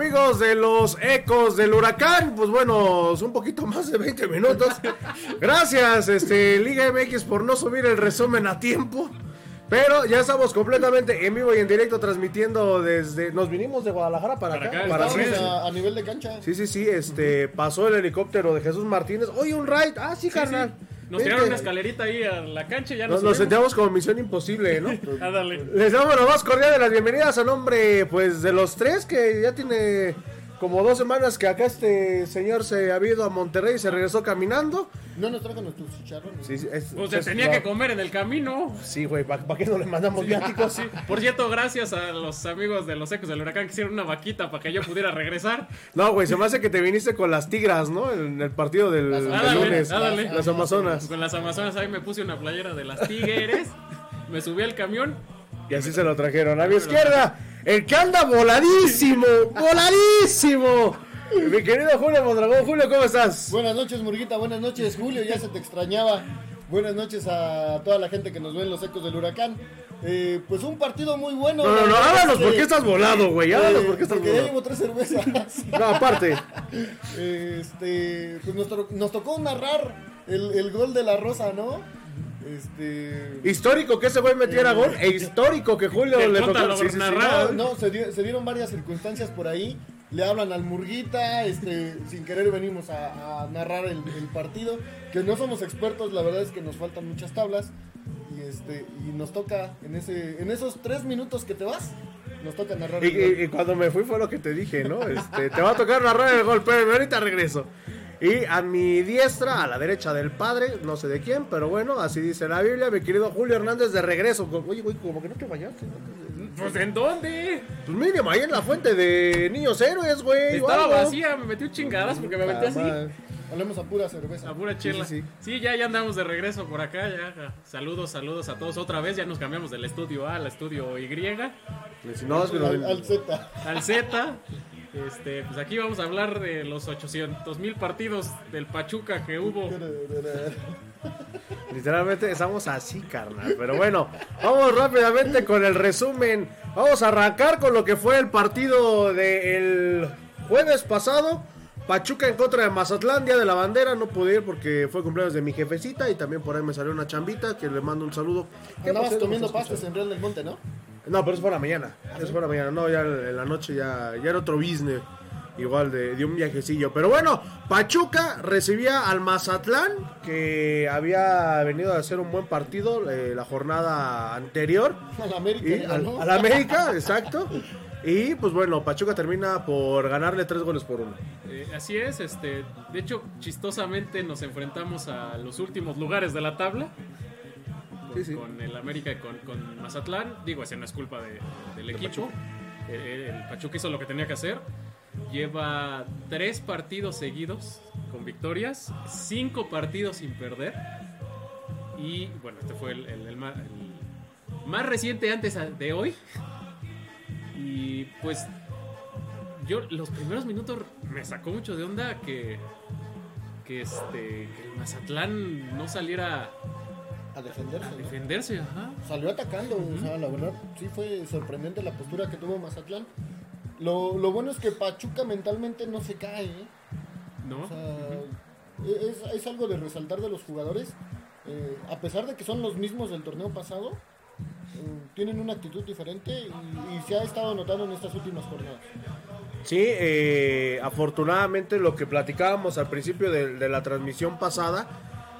Amigos de los ecos del huracán, pues bueno, un poquito más de 20 minutos. Gracias, este, Liga MX, por no subir el resumen a tiempo. Pero ya estamos completamente en vivo y en directo transmitiendo desde. Nos vinimos de Guadalajara para, Para acá. acá, para estamos sí, a- a, a nivel de cancha. sí, sí, sí, este, pasó el helicóptero de Jesús Martínez. Oye, un ride. Ah, sí, Sí, carnal. sí. Nos tiraron una escalerita ahí a la cancha y ya Nos, nos, nos sentíamos como misión imposible, ¿no? Ah, dale. Les damos la más cordial de las bienvenidas a nombre, pues, de los tres que ya tiene como dos semanas que acá este señor se ha ido a Monterrey y se regresó caminando. No nos trajo nuestros chicharrones. Sí, sí, es- Pues se es- tenía no. que comer en el camino. Sí, güey, ¿para qué no le mandamos viáticos? Sí. Por cierto, gracias a los amigos de los ecos del huracán que hicieron una vaquita para que yo pudiera regresar. No, güey, se me hace que te viniste con las tigras, ¿no? En el partido del, Las- del Ándale, lunes. Las Amazonas. Con las amazonas ahí me puse una playera de las tigres. Me subí al camión. Y así se lo trajeron. A mi izquierda, el que anda voladísimo, voladísimo. Mi querido Julio Mondragón. Julio, ¿cómo estás? Buenas noches, Murguita. Buenas noches, Julio. Ya se te extrañaba. Buenas noches a toda la gente que nos ve en los ecos del huracán. Eh, pues un partido muy bueno. No, no, no, háblanos es que, por qué estás volado, güey. Háblanos eh, por qué estás porque ya volado. llevo tres cervezas. No, aparte. Este, pues nos, to- nos tocó narrar el, el gol de la Rosa, ¿no? Este. Histórico que ese güey metiera gol e histórico que Julio Que le tocó. Sí, sí, no, No, se, dio- se dieron varias circunstancias por ahí. Le hablan al Murguita, este, sin querer venimos a, a narrar el, el partido. Que no somos expertos, la verdad es que nos faltan muchas tablas. Y este, y nos toca en ese, en esos tres minutos que te vas, nos toca narrar Y, el gol. y- y cuando me fui fue lo que te dije, ¿no? Este, te va a tocar narrar el gol, pero ahorita regreso. Y a mi diestra, a la derecha del padre, no sé de quién, pero bueno, así dice la Biblia, mi querido Julio Hernández de regreso. Oye, güey, como que no te bañaste. Pues ¿en dónde? Pues mínimo, ahí en la fuente de Niños Héroes, güey. Estaba vacía, me metí un chingadas porque me Ah, así. Hablemos a pura cerveza. A pura chela. sí, Sí, sí. ya, ya andamos de regreso por acá. Ya. Saludos, saludos a todos otra vez. Ya nos cambiamos del estudio A al estudio Y. No- al, al Z. Al Z. Este, pues aquí vamos a hablar de los 800 mil partidos del Pachuca que hubo. Literalmente estamos así, carnal. Pero bueno, vamos rápidamente con el resumen. Vamos a arrancar con lo que fue el partido del jueves pasado. Pachuca en contra de Mazatlán, Día de la Bandera. No pude ir porque fue cumpleaños de mi jefecita y también por ahí me salió una chambita que le mando un saludo. ¿Qué Andabas comiendo pastas en Real del Monte, ¿no? No, pero eso fue la mañana. Eso fue la mañana. No, ya en la noche ya, ya era otro business. Igual de, de un viajecillo. Pero bueno, Pachuca recibía al Mazatlán, que había venido a hacer un buen partido eh, la jornada anterior. Al América. Y al América, exacto. Y pues bueno, Pachuca termina por ganarle tres goles por uno. Eh, así es, este, de hecho, chistosamente nos enfrentamos a los últimos lugares de la tabla. Con, Sí, sí. con el América y con, con Mazatlán. Digo, esa no es culpa de- del equipo. Eh, El, Pachuca hizo lo que tenía que hacer. Lleva tres partidos seguidos con victorias, cinco partidos sin perder. Y bueno, este fue el, más reciente antes de hoy. Y pues yo los primeros minutos me sacó mucho de onda que que este que el Mazatlán no saliera A defenderse. a ¿no? defenderse, ajá. Salió atacando, o sea, la verdad sí fue sorprendente la postura que tuvo Mazatlán. Lo, lo bueno es que Pachuca mentalmente no se cae, ¿eh? ¿No? O sea, es, es algo de resaltar de los jugadores. Eh, a pesar de que son los mismos del torneo pasado, eh, tienen una actitud diferente y, y se ha estado notando en estas últimas jornadas. Sí, eh, afortunadamente lo que platicábamos al principio de, de la transmisión pasada,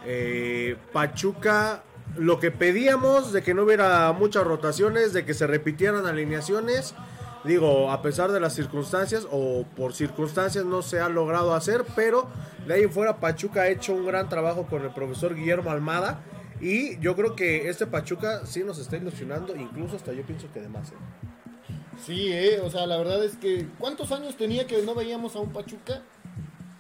eh, Pachuca, lo que pedíamos de que no hubiera muchas rotaciones, de que se repitieran alineaciones, digo, a pesar de las circunstancias o por circunstancias no se ha logrado hacer, pero de ahí en fuera Pachuca ha hecho un gran trabajo con el profesor Guillermo Almada. Y yo creo que este Pachuca sí nos está ilusionando, incluso hasta yo pienso que de más. ¿eh? Sí, eh, o sea, la verdad es que ¿cuántos años tenía que no veíamos a un Pachuca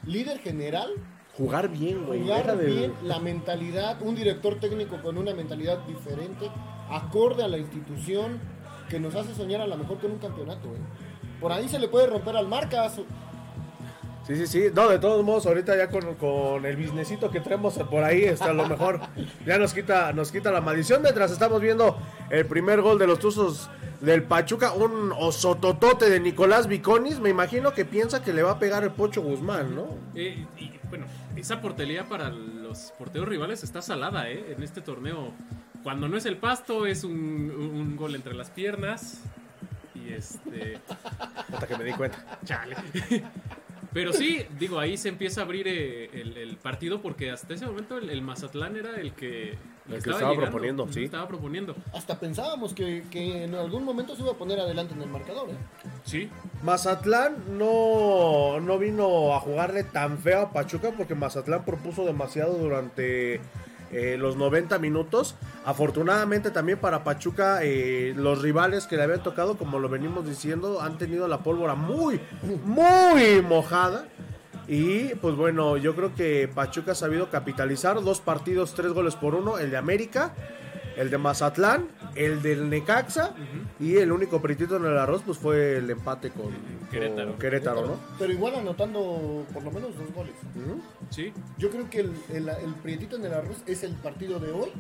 líder general? Jugar bien, güey. Jugar de- bien, la mentalidad, un director técnico con una mentalidad diferente, acorde a la institución, que nos hace soñar a lo mejor con un campeonato. eh. Por ahí se le puede romper al Marcas. Sí, sí, sí. No, de todos modos, ahorita ya con, con el businessito que tenemos por ahí, está a lo mejor ya nos quita, nos quita la maldición mientras estamos viendo el primer gol de los Tuzos del Pachuca, un osototote de Nicolás Viconis, me imagino que piensa que le va a pegar el Pocho Guzmán, ¿no? Eh, y bueno, esa portería para los porteros rivales está salada, ¿eh? En este torneo. Cuando no es el pasto, es un, un gol entre las piernas. Y este. Hasta que me di cuenta. Chale. Pero sí, digo, ahí se empieza a abrir eh, el, el partido porque hasta ese momento el, el Mazatlán era el que, El que estaba llegando, proponiendo, sí. Estaba proponiendo. Hasta pensábamos que, que en algún momento se iba a poner adelante en el marcador. ¿eh? Sí, Mazatlán no, no vino a jugarle tan feo a Pachuca porque Mazatlán propuso demasiado durante eh, los 90 minutos. Afortunadamente también para Pachuca eh, los rivales que le habían tocado, como lo venimos diciendo, han tenido la pólvora muy, muy mojada. Y pues bueno, yo creo que Pachuca ha sabido capitalizar dos partidos, tres goles por uno, el de América, el de Mazatlán, el del Necaxa y el único pritito en el arroz pues fue el empate con con Querétaro. Querétaro, ¿no? Pero igual anotando por lo menos dos goles. Sí. Yo creo que el, el, el prietito en el arroz es el partido de hoy,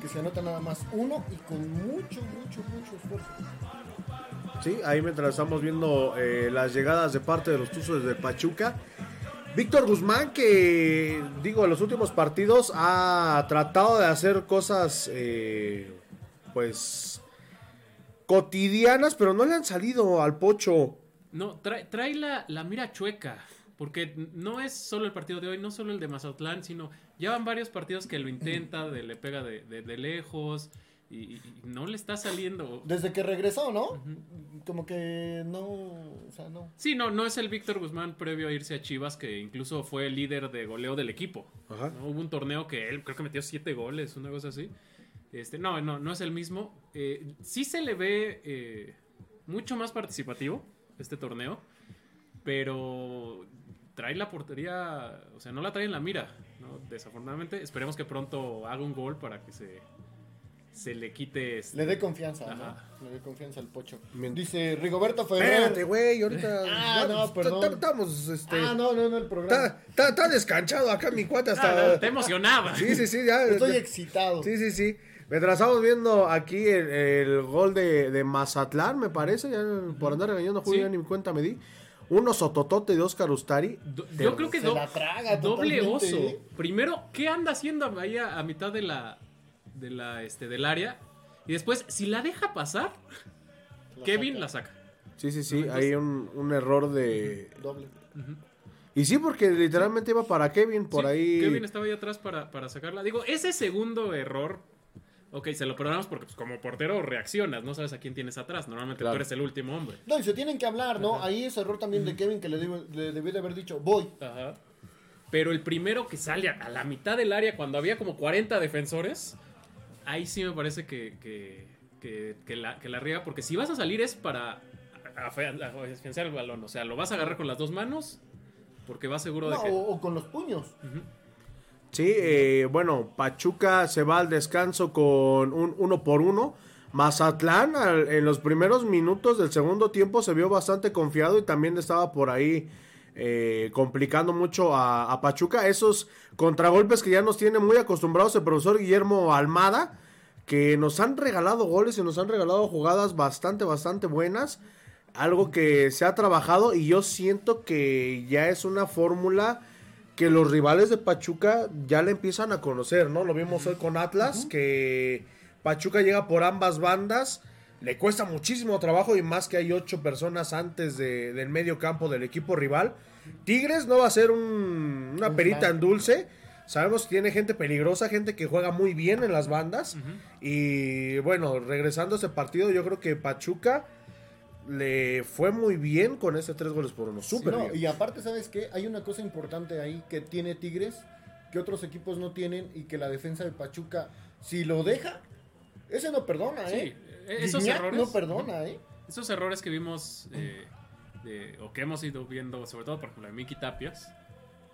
que se anota nada más uno y con mucho, mucho, mucho esfuerzo. Sí, ahí mientras estamos viendo eh, las llegadas de parte de los Tuzos de Pachuca. Víctor Guzmán, que digo, en los últimos partidos ha tratado de hacer cosas, eh, pues, cotidianas, pero no le han salido al pocho. No, trae, trae la, mira chueca. Porque no es solo el partido de hoy, no solo el de Mazatlán, sino ya van varios partidos que lo intenta, de, le pega de lejos y, no le está saliendo. Desde que regresó, ¿no? Como que no, o sea, no. Sí, no, no es el Víctor Guzmán previo a irse a Chivas, que incluso fue el líder de goleo del equipo. Ajá. ¿no? Hubo un torneo que él creo que metió siete goles, una cosa así. Este, no, no, no es el mismo. Eh, sí se le ve eh, mucho más participativo este torneo, pero trae la portería, o sea, no la trae en la mira, ¿no? desafortunadamente. Esperemos que pronto haga un gol para que se, se le quite... este- Le dé confianza, Ajá. ¿no? Le dé confianza al pocho. Dice Rigoberto Ferrer. Espérate, güey, ahorita. Ah, no, ya, perdón. ta- ta- Estamos, este. Ah, no, no, no, el programa. Está, descanchado acá mi cuate Ah, hasta. te emocionaba. Sí, sí, sí, ya. Estoy ya- excitado. Sí, sí, sí. Mientras estamos viendo aquí el, el gol de, de Mazatlán, me parece, ya por andar regañando a Julio, Sí. ya ni mi cuenta me di. Uno sototote de Oscar Ustari. Do- Yo creo que Se do- la traga doble totalmente, oso. ¿eh? Primero, ¿qué anda haciendo ahí a, a mitad de la, de la, este, del área? Y después, si la deja pasar, La Kevin saca. la saca. Sí, sí, sí, hay un, un error de... Doble. Y sí, porque literalmente iba para Kevin, por Sí, ahí... Kevin estaba ahí atrás para, para sacarla. Digo, ese segundo error, ok, se lo perdonamos porque pues, como portero reaccionas, no sabes a quién tienes atrás. Normalmente Claro. tú eres el último hombre. No, y se tienen que hablar, ¿no? Ahí es error también de Kevin que le, debo- le debió de haber dicho, voy. Ajá. Pero el primero que sale a, a la mitad del área cuando había como 40 defensores, ahí sí me parece que, que, que- que la, que la riega, porque si vas a salir es para afianzar el balón, o sea, lo vas a agarrar con las dos manos porque vas seguro No, de que... o, o con los puños. Sí, eh, bueno, Pachuca se va al descanso con un uno por uno. Mazatlán al- en los primeros minutos del segundo tiempo se vio bastante confiado y también estaba por ahí eh, complicando mucho a, a Pachuca. Esos contragolpes que ya nos tiene muy acostumbrados el profesor Guillermo Almada, que nos han regalado goles y nos han regalado jugadas bastante, bastante buenas. Algo que se ha trabajado y yo siento que ya es una fórmula que los rivales de Pachuca ya le empiezan a conocer, ¿no? Lo vimos hoy con Atlas, que Pachuca llega por ambas bandas, le cuesta muchísimo trabajo y más que hay ocho personas antes de- del medio campo del equipo rival. Tigres no va a ser un- una Un perita en dulce. Sabemos que tiene gente peligrosa, gente que juega muy bien en las bandas. Y bueno, regresando a ese partido, yo creo que Pachuca le fue muy bien con ese tres goles por uno. Súper No, bien. y aparte, ¿sabes qué? Hay una cosa importante ahí que tiene Tigres, que otros equipos no tienen y que la defensa de Pachuca, si lo deja, ese no perdona, Sí, ¿eh? Esos Gignac errores... no perdona, ¿eh? Esos errores que vimos eh, de- o que hemos ido viendo, sobre todo por ejemplo de Miki Tapias.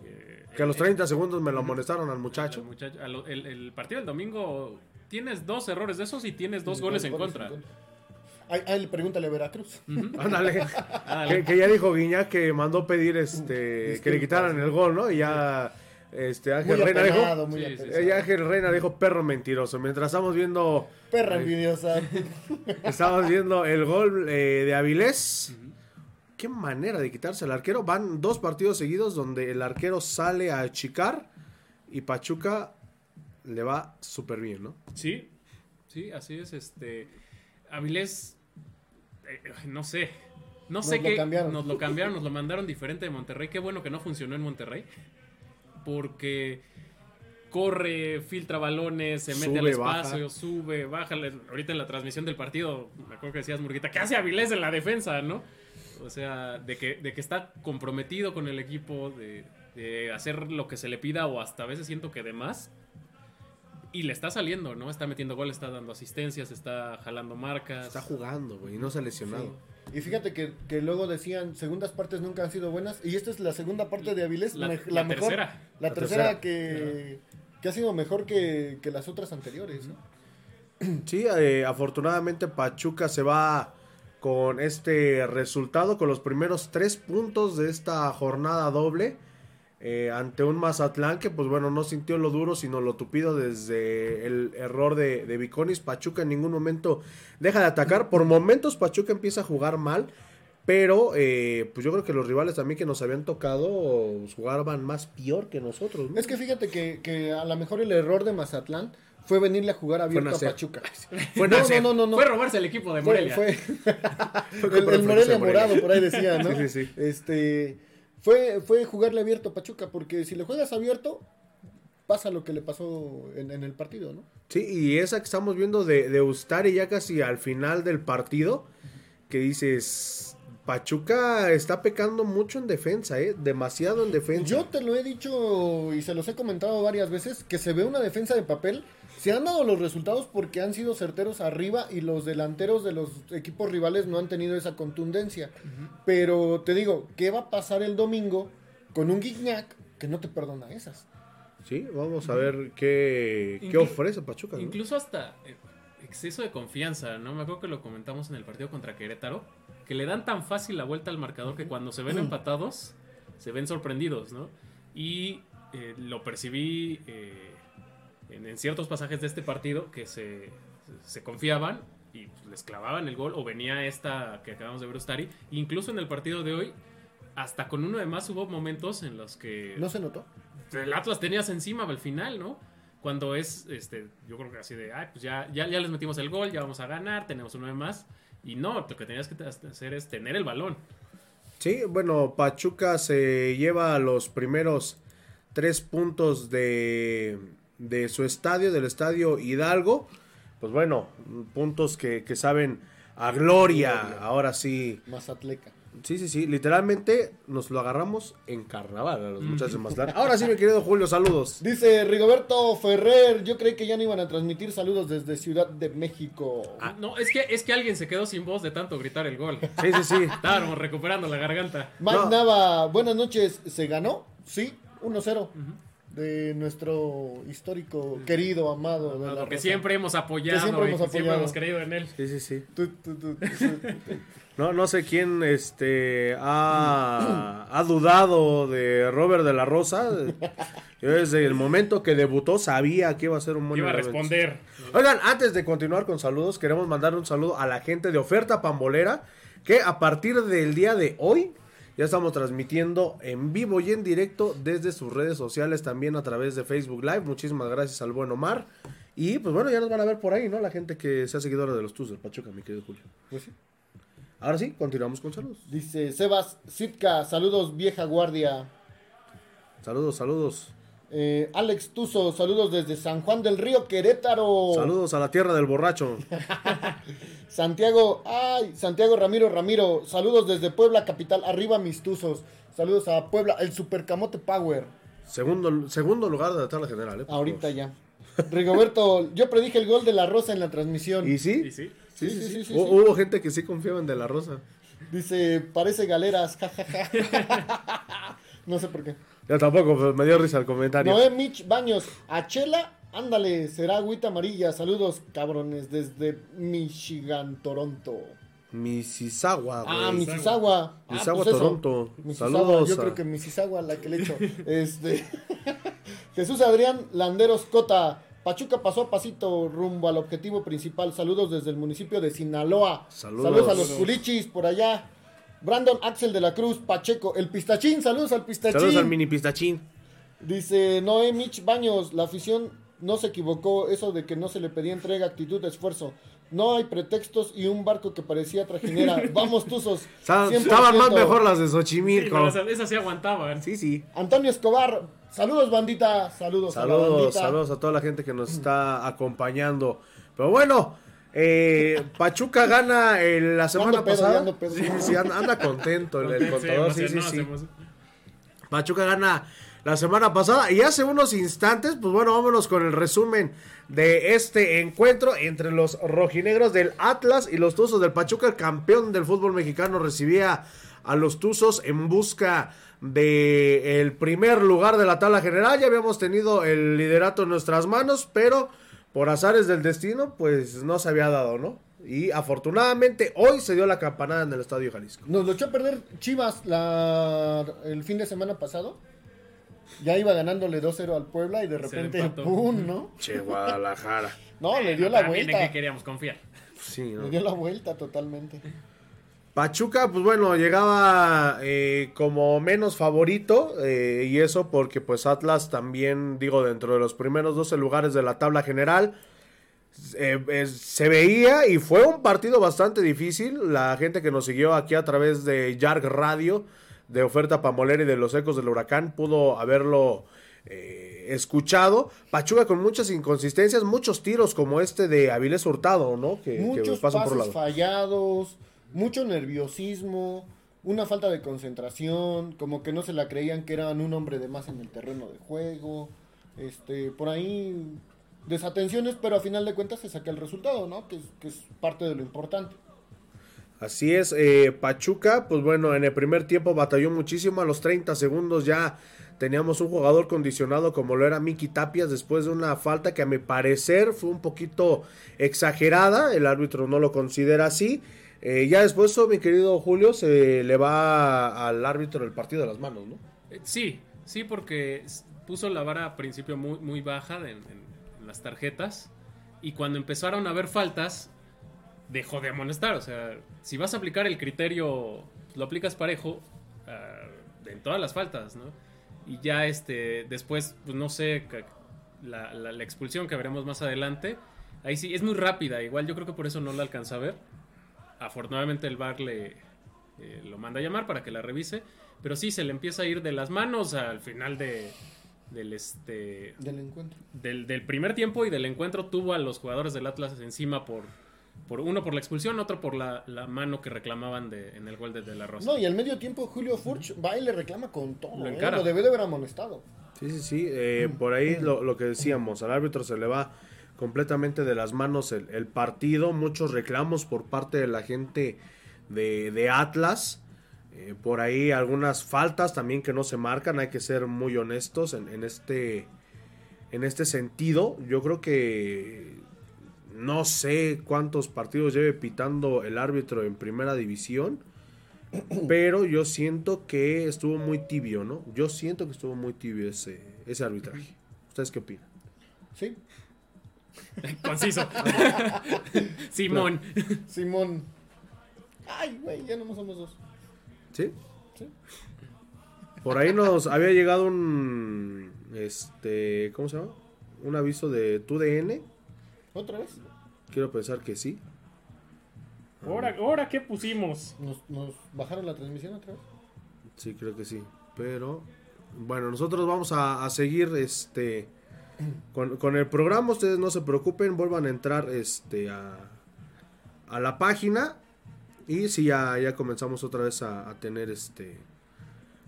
eh, Que a los eh, 30 segundos me lo amonestaron al muchacho. El, muchacho- a lo- el- el partido del domingo tienes dos errores de esos y tienes dos goles en contra. Ahí, ahí pregúntale a Veracruz. Ándale. que, que ya dijo Guiñac que mandó pedir este que le quitaran el gol, ¿no? Y ya Este Ángel Muy Reina apenado, dijo. muy Sí, sí, apenado. Ángel Reina dijo perro mentiroso. Mientras estamos viendo. Perra eh, envidiosa. Estamos viendo el gol eh, de Avilés. Qué manera de quitarse al arquero. Van dos partidos seguidos donde el arquero sale a achicar y Pachuca le va súper bien, ¿no? Sí, sí, así es. Este. Avilés. eh, no sé. No Nos sé lo qué. cambiaron. Nos lo cambiaron, nos lo mandaron diferente de Monterrey. Qué bueno que no funcionó en Monterrey. Porque corre, filtra balones, se mete al Sube, espacio, baja. sube, baja. Ahorita en la transmisión del partido, me acuerdo que decías, Murguita, ¿qué hace Avilés en la defensa, no? O sea, de que, de que está comprometido con el equipo, de, de hacer lo que se le pida o hasta a veces siento que de más. Y le está saliendo, ¿no? Está metiendo goles, está dando asistencias, está jalando marcas. Está jugando, güey, y no se ha lesionado. Y fíjate que, que luego decían, segundas partes nunca han sido buenas. Y esta es la segunda parte de Avilés. La- mej- la mejor. tercera. La, La tercera, tercera. que, que ha sido mejor que, que las otras anteriores. ¿no? Sí, eh, afortunadamente Pachuca se va con este resultado, con los primeros tres puntos de esta jornada doble. Eh, ante un Mazatlán que, pues bueno, no sintió lo duro, sino lo tupido desde el error de, de Viconis. Pachuca en ningún momento deja de atacar. Por momentos Pachuca empieza a jugar mal, pero eh, pues yo creo que los rivales también que nos habían tocado jugaban más peor que nosotros. ¿no? Es que fíjate que, que a lo mejor el error de Mazatlán fue venirle a jugar abierto a. Pachuca. Fue no, no, no, no, no. Fue robarse el equipo de Morelia. fue- Fue el, el Morelia Morelia. morado, por ahí decía, ¿no? Sí, sí, sí. Este, fue, fue jugarle abierto Pachuca, porque si le juegas abierto, pasa lo que le pasó en, en el partido, ¿no? Sí, y esa que estamos viendo de, de Ustari ya casi al final del partido, que dices, Pachuca está pecando mucho en defensa, ¿eh? Demasiado en defensa. Yo te lo he dicho y se los he comentado varias veces, que se ve una defensa de papel. Se han dado los resultados porque han sido certeros arriba y los delanteros de los equipos rivales no han tenido esa contundencia. Pero te digo, ¿qué va a pasar el domingo con un Guignac que no te perdona esas? Sí, vamos a ver qué, qué ofrece Pachuca. ¿no? Incluso hasta eh, exceso de confianza, ¿no? Me acuerdo que lo comentamos en el partido contra Querétaro, que le dan tan fácil la vuelta al marcador que cuando se ven empatados, se ven sorprendidos, ¿no? Y eh, lo percibí eh, en, en ciertos pasajes de este partido que se, se confiaban y pues, les clavaban el gol o venía esta que acabamos de ver Ustari. Incluso en el partido de hoy, hasta con uno de más hubo momentos en los que ¿No se notó? el Atlas tenías encima al final, ¿no? Cuando es, este, yo creo que así de, ay, pues ya, ya, ya les metimos el gol, ya vamos a ganar, tenemos uno de más. Y no, lo que tenías que hacer es tener el balón. Sí, bueno, Pachuca se lleva los primeros tres puntos de, de su estadio, del estadio Hidalgo. Pues bueno, puntos que, que saben a gloria, Gloria. ahora sí. Mazatleca. Sí, sí, sí, literalmente nos lo agarramos en carnaval a los muchachos de Mazatlán. Ahora sí, mi querido Julio, saludos. Dice Rigoberto Ferrer, yo creí que ya no iban a transmitir saludos desde Ciudad de México. Ah. No, es que, es que alguien se quedó sin voz de tanto gritar el gol. Sí, sí, sí. Estábamos recuperando la garganta. Mike No. Nava, buenas noches. ¿Se ganó? Sí, 1-0. De nuestro histórico, querido, amado. De la Lo que raza. siempre hemos apoyado Que siempre hemos siempre apoyado. hemos creído en él. Sí, sí, sí. No, no sé quién este ha, ha dudado de Robert de la Rosa. Yo desde el momento que debutó sabía que iba a ser un buen Iba a responder. Oigan, antes de continuar con saludos, queremos mandar un saludo a la gente de Oferta Pambolera, que a partir del día de hoy ya estamos transmitiendo en vivo y en directo desde sus redes sociales, también a través de Facebook Live. Muchísimas gracias al buen Omar. Y pues bueno, ya nos van a ver por ahí, ¿no? La gente que sea seguidora de los Tus del Pachuca, mi querido Julio. Pues sí. Ahora sí, continuamos con saludos. Dice Sebas Sitka, saludos vieja guardia. Saludos, saludos. Eh, Alex Tuzo, saludos desde San Juan del Río, Querétaro. Saludos a la tierra del borracho. Santiago, ay, Santiago Ramiro Ramiro, saludos desde Puebla capital, arriba mis tuzos. Saludos a Puebla, el Supercamote Power. Segundo, segundo lugar de la tabla general, ¿eh? por Ahorita ya. Rigoberto, yo predije el gol de la Rosa en la transmisión. ¿Y sí? Y sí. Sí, sí, sí, sí. Hubo gente que sí confiaba en De La Rosa. Dice, parece galeras, jajaja. no sé por qué. Yo tampoco, pero me dio risa el comentario. Noé Mitch Baños, a Chela, ándale, será agüita amarilla. Saludos, cabrones, desde Michigan, Toronto. Mississauga, güey. Ah, Mississauga. Ah, Mississauga, pues. Toronto. Mississauga, Saludos Yo a- creo que Mississauga la que le echo. Este. Jesús Adrián Landeros Cota. Pachuca pasó a pasito rumbo al objetivo principal. Saludos desde el municipio de Sinaloa. Saludos. a los culichis por allá. Brandon Axel de la Cruz, Pacheco, el pistachín, saludos al pistachín. Saludos al mini pistachín. Dice Noé Mitch Baños, la afición no se equivocó, eso de que no se le pedía entrega, actitud, esfuerzo. No hay pretextos y un barco que parecía trajinera. Vamos, Tuzos. Estaban 100%. más mejor las de Sí, Xochimilco. pero esas, sí aguantaban. Sí, sí. Antonio Escobar, saludos bandita, saludos, a la Saludos, bandita. saludos a toda la gente que nos está acompañando. Pero bueno, eh, Pachuca gana eh, la semana pedo, pasada. pedo. Sí, sí, anda, anda contento el, contador. Sí, sí, sí. Pachuca gana la semana pasada y hace unos instantes, pues bueno, vámonos con el resumen de este encuentro entre los rojinegros del Atlas y los Tuzos del Pachuca. El campeón del fútbol mexicano recibía a los Tuzos en busca de el primer lugar de la tabla general. Ya habíamos tenido el liderato en nuestras manos, pero por azares del destino, pues no se había dado, ¿no? Y afortunadamente hoy se dio la campanada en el Estadio Jalisco. Nos lo echó a perder Chivas la, el fin de semana pasado. Ya iba ganándole 2-0 al Puebla y de repente. ¡pum! ¿no? Che, Guadalajara. No, le dio la También en vuelta. que queríamos confiar. Sí, ¿no? Le dio la vuelta totalmente. Pachuca, pues bueno, llegaba eh, como menos favorito eh, y eso porque pues Atlas también, digo, dentro de los primeros 12 lugares de la tabla general, eh, se veía y fue un partido bastante difícil. La gente que nos siguió aquí a través de Yarg Radio, de Oferta Pamolera y de los Ecos del Huracán, pudo haberlo eh, escuchado. Pachuca con muchas inconsistencias, muchos tiros como este de Avilés Hurtado, ¿no? Que, que Muchos pasan pases por lado. fallados, mucho nerviosismo, una falta de concentración, como que no se la creían que eran un hombre de más en el terreno de juego. Este, por ahí desatenciones, pero a final de cuentas se saca el resultado, ¿no? Que es, parte de lo importante. Así es, eh, Pachuca, pues bueno, en el primer tiempo batalló muchísimo, a los 30 segundos ya teníamos un jugador condicionado como lo era Miki Tapias después de una falta que a mi parecer fue un poquito exagerada, el árbitro no lo considera así. Eh, ya después, mi querido Julio, se le va al árbitro el partido de las manos, ¿no? Eh, Sí, sí, porque puso la vara a principio muy, muy baja en, las tarjetas. Y cuando empezaron a haber faltas, dejó de amonestar. O sea, si vas a aplicar el criterio, lo aplicas parejo ah, en todas las faltas, ¿no? Y ya este, después, pues no sé, la, la- la expulsión que veremos más adelante. Ahí sí, es muy rápida. Igual yo creo que por eso no la alcanza a ver. Afortunadamente el VAR le eh, lo manda a llamar para que la revise. Pero sí, se le empieza a ir de las manos al final de, del, este, Del encuentro. del, del primer tiempo y del encuentro. Tuvo a los jugadores del Atlas encima por, por uno por la expulsión, otro por la, la mano que reclamaban de, en el gol de, de la Rosa. No, y al medio tiempo Julio Furch va y le reclama con todo. Lo ¿eh? encara. Lo debe de haber amonestado. Sí, sí, sí. eh, por ahí lo, lo que decíamos, al árbitro se le va completamente de las manos el, partido. Muchos reclamos por parte de la gente de, de Atlas. eh, por ahí algunas faltas también que no se marcan. Hay que ser muy honestos en, en este, en este sentido. Yo creo que no sé cuántos partidos lleve pitando el árbitro en primera división. Pero yo siento que estuvo muy tibio, ¿no? Yo siento que estuvo muy tibio ese, ese arbitraje. ¿Ustedes qué opinan? Sí. Conciso. Simón. Simón. Ay, güey, ya no somos dos. ¿Sí? Sí. Por ahí nos había llegado un. Este. ¿Cómo se llama? Un aviso de TUDN. ¿Otra vez? Quiero pensar que sí. ¿Ahora, ahora qué pusimos? ¿Nos, nos bajaron la transmisión otra vez? Sí, creo que sí. Pero. Bueno, nosotros vamos a, a seguir este. Con, el programa, ustedes no se preocupen, vuelvan a entrar este a, la página. Y si ya, ya comenzamos otra vez a, a tener este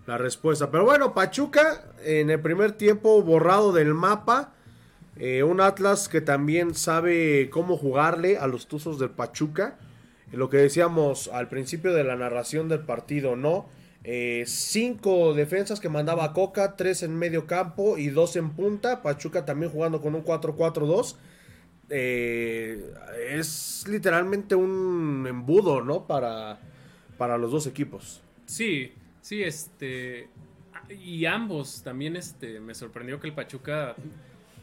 la respuesta. Pero bueno, Pachuca en el primer tiempo borrado del mapa. Eh, un Atlas que también sabe cómo jugarle a los Tuzos del Pachuca. Lo que decíamos al principio de la narración del partido, ¿no? Eh, cinco defensas que mandaba Coca, tres en medio campo y dos en punta. Pachuca también jugando con un 4-4-2. Eh, es literalmente un embudo, ¿no? Para, para los dos equipos. Sí, sí, este. Y ambos también este, me sorprendió que el Pachuca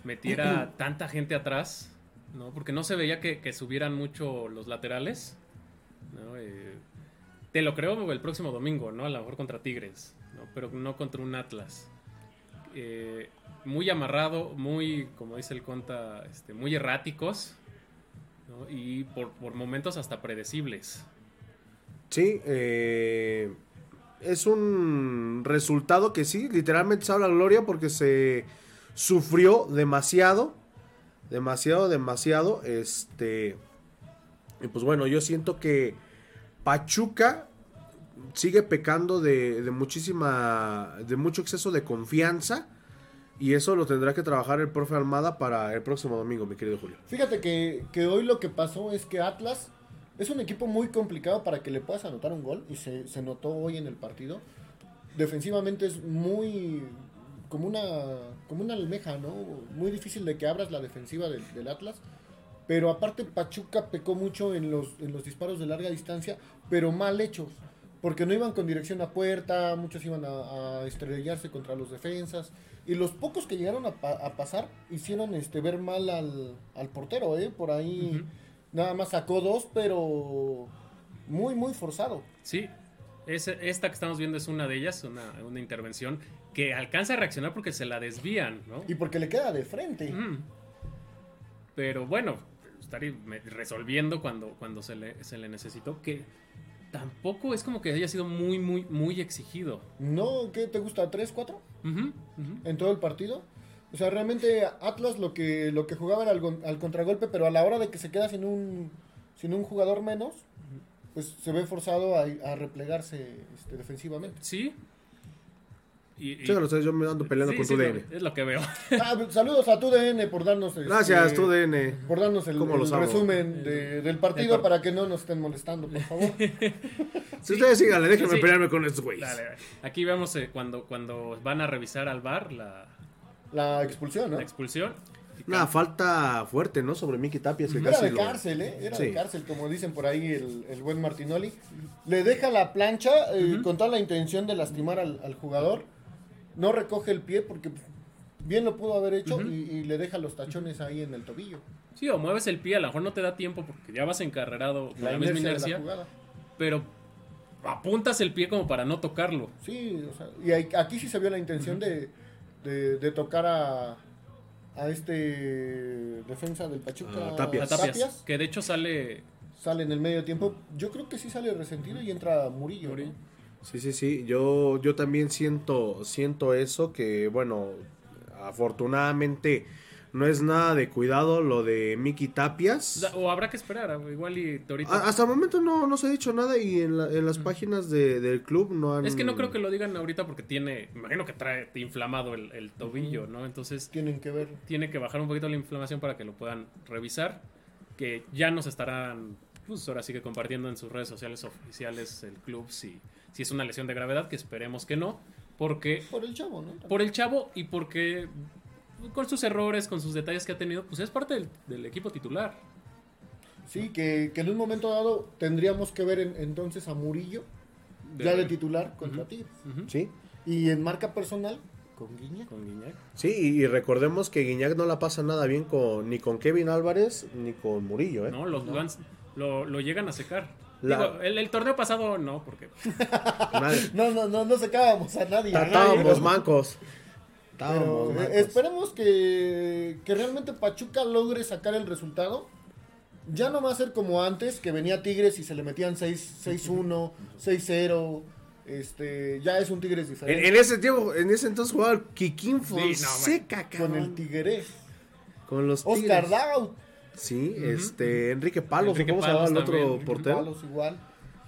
metiera tanta gente atrás, ¿no? Porque no se veía que, que subieran mucho los laterales. ¿no? Eh, te lo creo el próximo domingo, ¿no? A lo mejor contra Tigres, ¿no? Pero no contra un Atlas. Eh, muy amarrado, muy, como dice el Conta, este, muy erráticos. Y por, por momentos hasta predecibles. Sí, eh, es un resultado que sí, literalmente se habla gloria porque se sufrió demasiado, demasiado, demasiado. Este, y pues bueno, yo siento que Pachuca sigue pecando de, muchísima, de mucho exceso de confianza. Y eso lo tendrá que trabajar el profe Almada para el próximo domingo, mi querido Julio. Fíjate que, que hoy lo que pasó es que Atlas es un equipo muy complicado para que le puedas anotar un gol y se, se notó hoy en el partido. Defensivamente es muy como una como una almeja, ¿no? Muy difícil de que abras la defensiva del, del Atlas. Pero aparte Pachuca pecó mucho en los, en los disparos de larga distancia, pero mal hechos. Porque no iban con dirección a puerta, muchos iban a, a estrellarse contra los defensas. Y los pocos que llegaron a, pa- a pasar hicieron este ver mal al, al portero, ¿eh? Por ahí nada más sacó dos, pero muy, muy forzado. Sí, es- esta que estamos viendo es una de ellas, una, una intervención que alcanza a reaccionar porque se la desvían, ¿no? Y porque le queda de frente. Mm. Pero bueno, estar resolviendo cuando, cuando se, le, se le necesitó, que tampoco es como que haya sido muy, muy, muy exigido. ¿No? ¿Qué te gusta? ¿Tres, cuatro? Ujú, ujú. en todo el partido. O sea, realmente Atlas lo que, lo que jugaba era al, al contragolpe, pero a la hora de que se queda sin un, sin un jugador menos, pues se ve forzado a, a replegarse este, defensivamente. Sí. Y, y- Chécalo ustedes, yo me ando peleando sí, con sí, tu DN. es lo que veo. Ah, saludos a tu DN por darnos este, Gracias, tu DN. por darnos el, resumen de- del partido El para que no nos estén molestando, por favor. Si ustedes síganle, déjenme Sí. pelearme con estos güeyes. Dale. Aquí vemos eh, cuando, cuando van a revisar al bar la, La expulsión, ¿no? la expulsión. Una falta fuerte, ¿no? Sobre Miki Tapias, que Era casi de lo- cárcel, ¿eh? Era Sí. de cárcel, como dicen por ahí el, el buen Martinoli. Le deja la plancha eh, con toda la intención de lastimar al, al jugador. No recoge el pie porque bien lo pudo haber hecho y, y le deja los tachones ahí en el tobillo. Sí, o mueves el pie, a lo mejor no te da tiempo porque ya vas encarrerado con la, La, misma inercia, la pero apuntas el pie como para no tocarlo. Sí, o sea, y aquí sí se vio la intención de, de, de tocar a, a este defensa del Pachuca. A Tapias. A Tapias, Tapias. que de hecho sale Sale en el medio tiempo. Yo creo que sí sale resentido y entra Murillo. ¿no? Sí, sí, sí. Yo, yo también siento, siento eso, que bueno, afortunadamente no es nada de cuidado lo de Miki Tapias. O habrá que esperar, igual y ahorita. A- hasta el momento no, no se ha dicho nada y en, la- en las páginas de- del club no han... Es que no creo que lo digan ahorita porque tiene, imagino que trae inflamado el, el tobillo, ¿no? Entonces Tienen que ver. tiene que bajar un poquito la inflamación para que lo puedan revisar. Que ya nos estarán, pues ahora sí que compartiendo en sus redes sociales oficiales el club si, si es una lesión de gravedad, que esperemos que no, porque Por el chavo, ¿no? por el chavo y porque con sus errores, con sus detalles que ha tenido, pues es parte del, del equipo titular. Sí, que, que en un momento dado tendríamos que ver en- entonces a Murillo, ya de titular contra Ujú. Tigres. Ujú. Sí, Y en marca personal, con Guiñac. Con Guiñac. sí, y, y recordemos que Guiñac no la pasa nada bien con ni con Kevin Álvarez ni con Murillo, ¿eh? No, lo, lo han- lo- lo llegan a secar. La- Digo, el, el torneo pasado no, porque. No, no, no, no secábamos a nadie. a nadie, Estábamos ¿no? mancos. Pero, Estábamos eh, mancos. esperemos que, que realmente Pachuca logre sacar el resultado. Ya no va a ser como antes, que venía Tigres y se le metían 6 6-1, 6-0. Este, ya es un Tigres En, diferente. en ese tiempo, en ese entonces jugaba Kikín no, Fonseca, con el. Tigres. Con los Oscar Tigres. Daut. Sí, este, Enrique Palos, Enrique ¿o ¿cómo se llamaba el Palos otro también, portero? Palos igual.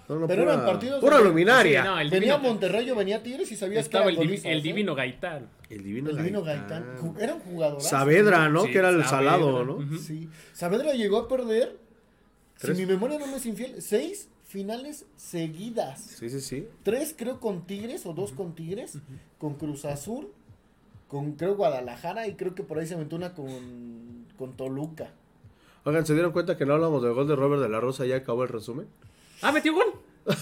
No, no, Pero pura, eran partidos pura donde- luminaria. Sí, no, el venía divino- Monterrey, venía Tigres y sabías estaba que el, era divi- golizas, el ¿eh? divino Gaitán. El divino, El divino Gaitán. Gaitán. Era un jugador. Saavedra, ¿no? Sí, que era el Saavedra. salado, ¿no? Ujú. Sí. Saavedra llegó a perder, Tres. si mi memoria no me es infiel, seis finales seguidas. Sí, sí, sí. Tres creo con Tigres o dos con Tigres, con Cruz Azul, con creo Guadalajara y creo que por ahí se aventó una con, con Toluca. Oigan, ¿se dieron cuenta que no hablamos del gol de Robert de la Rosa? Ya acabó el resumen. ¡Ah, metió gol!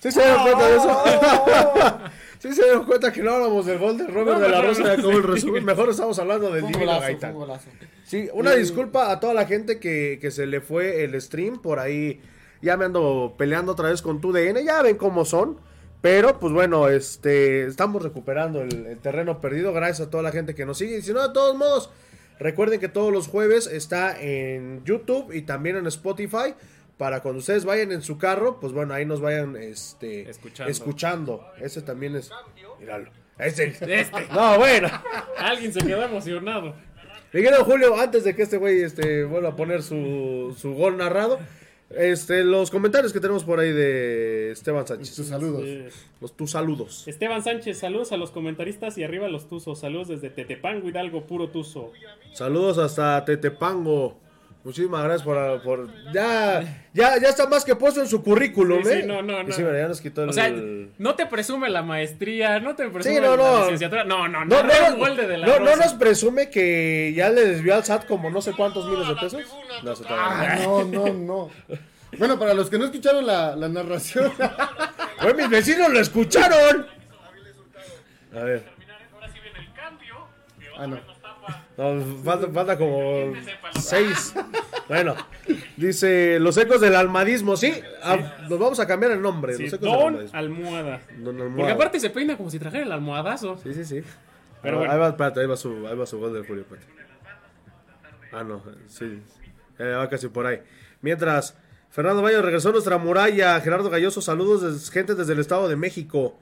¿Sí se dieron cuenta de eso? Sí se dieron cuenta que no hablamos del gol de Robert No, de la Rosa no. como el resumen. Mejor estamos hablando del Divino Gaitán. Sí, una disculpa a toda la gente que, que se le fue el stream por ahí. Ya me ando peleando otra vez con tu DN, ya ven cómo son. Pero pues bueno, este estamos recuperando el, el terreno perdido gracias a toda la gente que nos sigue. Y si no, de todos modos, recuerden que todos los jueves está en YouTube y también en Spotify. Para cuando ustedes vayan en su carro, pues bueno, ahí nos vayan este, Escuchando. escuchando. Ese también es... Míralo. Es el... Este. No, bueno. Alguien se quedó emocionado. Miguel Julio, antes de que este güey este, vuelva a poner su, su gol narrado, este, los comentarios que tenemos por ahí de Esteban Sánchez. Tus saludos. Eh, Los, tus saludos. Esteban Sánchez, saludos a los comentaristas y arriba los tuzos. Saludos desde Tetepango, Hidalgo, puro tuzo. Saludos hasta Tetepango. Muchísimas gracias por, por- ya, ya, ya está más que puesto en su currículum, Sí, sí, ¿eh? no, no, Y no. sí, mira, ya nos quitó el... O sea, no te presume la maestría, no te presume Sí, no, la no. licenciatura. No, no, no. no, no, no, no, gol de, de la no, no Rosa. nos presume que ya le desvió al SAT como no sé cuántos miles de pesos. No. Ah, no, no, no. Bueno, para los que no escucharon la, la narración, Güey, mis vecinos lo escucharon. A ver. Ahora sí viene el cambio. Ah, no. No, falta, falta como seis. Bueno, dice los ecos del almadismo. Sí, ah, nos vamos a cambiar el nombre. Sí, los ecos del Don almadismo. Almohada. Don Almohada. Porque aparte se peina como si trajera el almohadazo. Sí, sí, sí. Pero Ah, bueno. ahí, va, espérate, ahí va su, ahí va su gol del Julio. Ah, no, sí. Ya va casi por ahí. Mientras, Fernando Bayo regresó a nuestra muralla. Gerardo Galloso, saludos des- gente desde el Estado de México.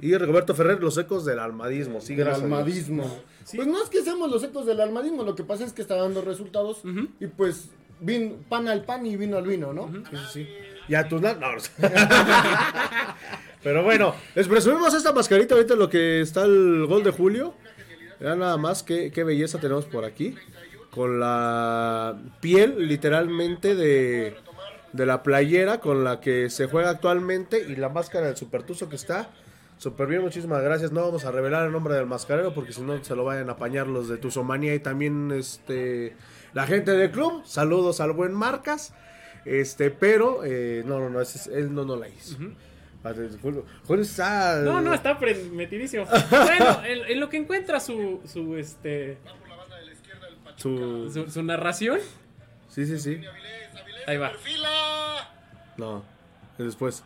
Y Roberto Ferrer, los ecos del almadismo. Sí, del gracias a Dios. almadismo. Pues no es que seamos los ecos del almadismo, lo que pasa es que está dando resultados y pues vin, pan al pan y vino al vino, ¿no? Sí, sí, sí. Y a tus no. Pero bueno, les presumimos esta mascarita ahorita lo que está el gol de Julio. Vean nada más qué, qué belleza tenemos por aquí. Con la piel literalmente de, de la playera con la que se juega actualmente y la máscara del supertuzo que está. Súper bien, muchísimas gracias. No vamos a revelar el nombre del mascarero porque si no se lo vayan a apañar los de Tuzomanía y también este la gente del club. Saludos al buen Marcas. Este, pero eh, no, no, no, es- él no, no la hizo. Julio, Julio está. No, no, está metidísimo. bueno, en, en lo que encuentra su, su, este, Su... su, su narración, Sí, sí, sí. ahí va. No, es después.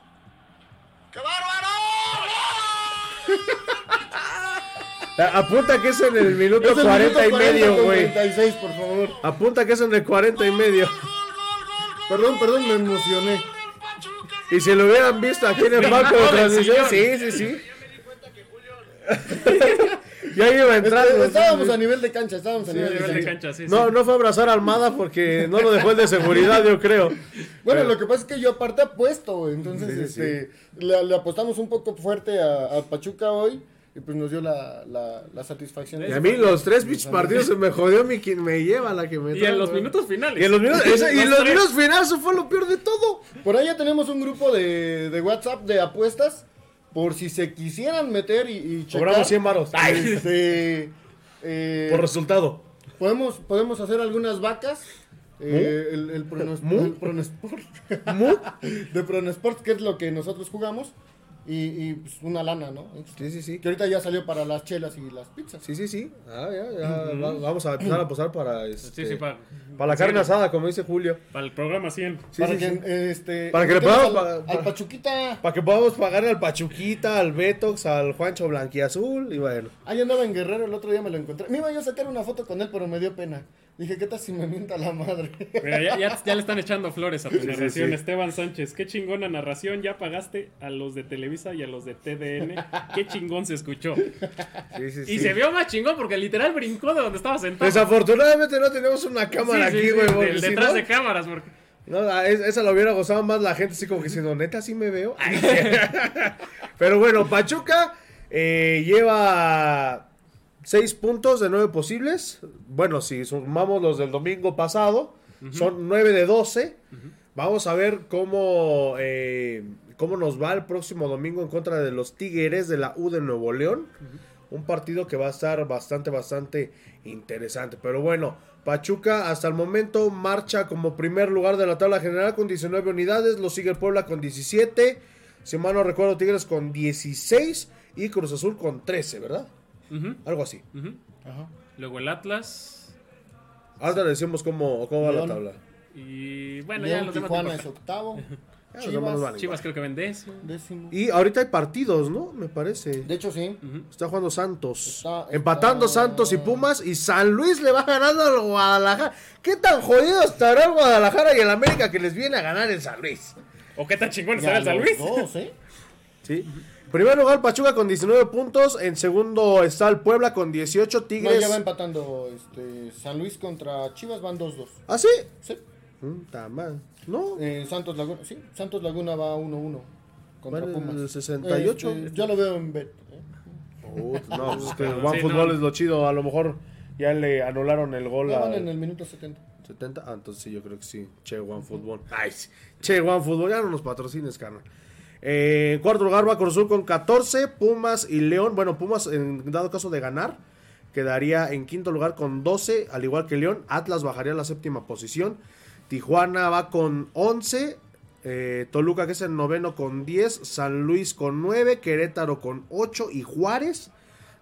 ¡Qué bárbaro! Apunta que es en el minuto Es el 40 y minuto 40 medio, con güey. 36, por favor. Apunta que es en el 40 y medio. Perdón, perdón, me emocioné. Y si lo hubieran visto aquí en el banco de señor. sí, sí, sí. ya iba entrando. Estábamos a nivel de cancha, estábamos a Sí, a nivel de cancha. cancha, sí, sí. No, no fue a abrazar a Almada porque no lo dejó el de seguridad, yo creo. Bueno, Pero- lo que pasa es que yo aparte apuesto, entonces Sí, sí, este, Le, le apostamos un poco fuerte a, a Pachuca hoy y pues nos dio la, la, la satisfacción. Y a mí los tres partidos se me jodió mi quien me lleva la que me Y trae, en los güey. minutos finales. Y en los minutos, ese- y en Los los tres. minutos finales eso fue lo peor de todo. Por ahí ya tenemos un grupo de, de WhatsApp de apuestas por si se quisieran meter y, y checar. Cobramos 100 varos. Este, eh, Por resultado. podemos, podemos hacer algunas vacas. eh, el, el, el Pronesport. De Pronesport, que es lo que nosotros jugamos. Y, y, pues, una lana, ¿no? Sí, sí, sí. Que ahorita ya salió para las chelas y las pizzas. Sí, sí, sí. Ah, ya, ya. va- Vamos a empezar a posar para este, Sí, sí, para, para la carne asada, como dice Julio. para el programa 100. Sí, para sí, que, sí. este, Para que le podamos al, pa- al pa- Pachuquita. Para que podamos pagar al Pachuquita, al Betox, al Juancho Blanquiazul y bueno. Ahí andaba en Guerrero, el otro día me lo encontré. Me iba yo a sacar una foto con él, pero me dio pena. Dije, ¿qué tal si me mienta la madre? Mira, ya, ya, ya le están echando flores a tu sí, narración, sí. Esteban Sánchez. Qué chingona narración. Ya pagaste a los de Televisa y a los de TDN. Qué chingón se escuchó. Sí, sí, Y sí. se vio más chingón porque literal brincó de donde estaba sentado. Desafortunadamente no tenemos una cámara Sí, sí, aquí, sí, güey. detrás no- de cámaras. Porque... No, a- es- esa la hubiera gozado más la gente, así como que diciendo, neta, sí me veo. Pero bueno, Pachuca eh, lleva seis puntos de nueve posibles. Bueno, si sumamos los del domingo pasado, son nueve de 12. Vamos a ver cómo, eh, cómo nos va el próximo domingo en contra de los Tigres de la U de Nuevo León. Un partido que va a estar bastante, bastante interesante. Pero bueno, Pachuca hasta el momento marcha como primer lugar de la tabla general con 19 unidades. Lo sigue el Puebla con 17. Si mal no recuerdo, Tigres con 16 y Cruz Azul con 13, ¿verdad? Algo así. Ajá. Luego el Atlas. Ahora le decimos cómo, cómo va León. la tabla. Y bueno, ya los demás. Tijuana es octavo. Chivas, Chivas creo que ven décimo. décimo. Y ahorita hay partidos, ¿no? Me parece. De hecho, sí. Está jugando Santos. Está- Empatando Santos y Pumas. Y San Luis le va ganando al Guadalajara. ¿Qué tan jodido estará el Guadalajara y el América que les viene a ganar el San Luis? ¿O qué tan chingón está el San Luis? dos, ¿eh? Sí. Primer lugar, Pachuca con 19 puntos. En segundo está el Puebla con 18. No, Tigres. ya va empatando este, San Luis contra Chivas, van 2-2. ¿Ah, sí? Sí. Puta madre. No. Eh, Santos Laguna, sí, Santos Laguna va 1-1 contra Van en Pumas. el 68. Este, yo lo veo en bet. ¿eh? Puta, no, pues es que el Sí, One Fútbol no. es lo chido. A lo mejor ya le anularon el gol Ya a en el minuto 70. 70. Ah, entonces sí, yo creo que sí. Che One Fútbol. Ay. Che One Fútbol. Ya no nos patrocines, carnal. Eh, en cuarto lugar va Cruz Azul con 14. Pumas y León. Bueno, Pumas, en dado caso de ganar, quedaría en quinto lugar con 12, al igual que León. Atlas bajaría a la séptima posición. Tijuana va con 11. eh, Toluca, que es el noveno, con 10. San Luis con 9. Querétaro con 8. Y Juárez,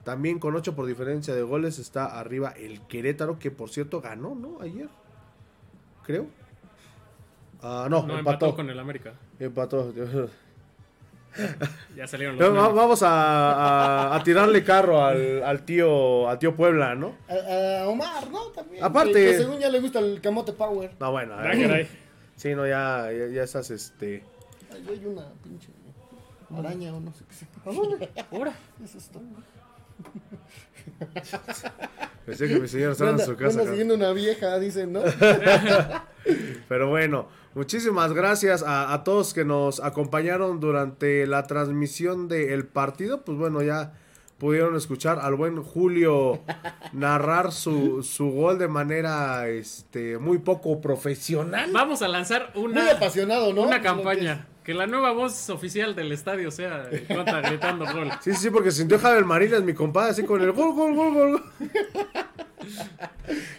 también con 8 por diferencia de goles, está arriba el Querétaro, que por cierto ganó, ¿no? Ayer. Creo. Ah, no, No, empató. empató con el América. Empató. Ya salieron los. Vamos a, a- a tirarle carro al, al tío al tío Puebla, ¿no? A, a Omar, ¿no? También. Aparte- Que, que según ya le gusta el camote power. No, bueno. Ah, caray. Sí, no, ya, ya, ya esas, este... Ay, hay una pinche araña o no sé qué sea. Ahora. Eso es todo. Pensé que mi señora estaba en su casa. anda siguiendo una vieja, dicen, ¿no? Pero bueno, muchísimas gracias a, a todos que nos acompañaron durante la transmisión del partido. Pues bueno, ya pudieron escuchar al buen Julio narrar su, su gol de manera este muy poco profesional. Vamos a lanzar Muy una, apasionado, ¿no? una Es campaña. Que la nueva voz oficial del estadio sea el Conta gritando gol. Sí, sí, sí, porque sintió Javier Marinas, mi compadre, así con el gol, gol, gol, gol.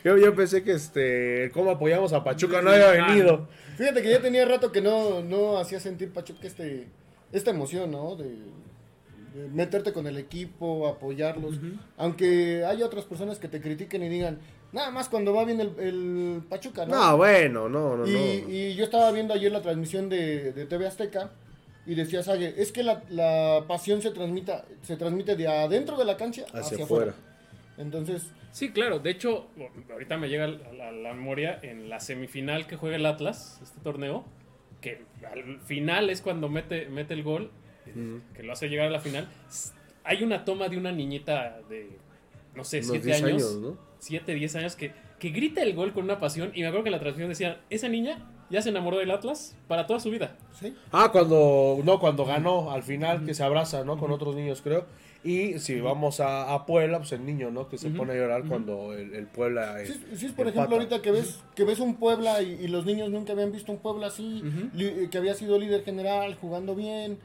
Yo, yo pensé que este, cómo apoyamos a Pachuca no había venido. Fíjate que ya tenía rato que no, no hacía sentir Pachuca este, esta emoción, ¿no? De, de meterte con el equipo, apoyarlos. Aunque hay otras personas que te critiquen y digan, nada más cuando va bien el, el Pachuca, ¿no? No, bueno, no, no, y, no. y yo estaba viendo ayer la transmisión de, de TV Azteca y decía Sage, es que la, la pasión se transmita, se transmite de adentro de la cancha hacia, Hacia afuera. afuera. Entonces, Sí, claro. De hecho, ahorita me llega a la, a la memoria en la semifinal que juega el Atlas, este torneo, que al final es cuando mete, mete el gol, que lo hace llegar a la final. Hay una toma de una niñita de, no sé, Unos 7 10 años. años, ¿no? 7, 10 años que, que grita el gol con una pasión. Y me acuerdo que en la transmisión decían, esa niña ya se enamoró del Atlas para toda su vida. sí. Ah, cuando, no, cuando ganó al final, que se abraza, ¿no? Con otros niños, creo. Y si vamos a, a Puebla, pues el niño, ¿no? Que se pone a llorar cuando el, el Puebla. eh, Sí, sí, es por empata. ejemplo ahorita que ves que ves un Puebla y, y los niños nunca habían visto un Puebla así, li- que había sido líder general, jugando bien,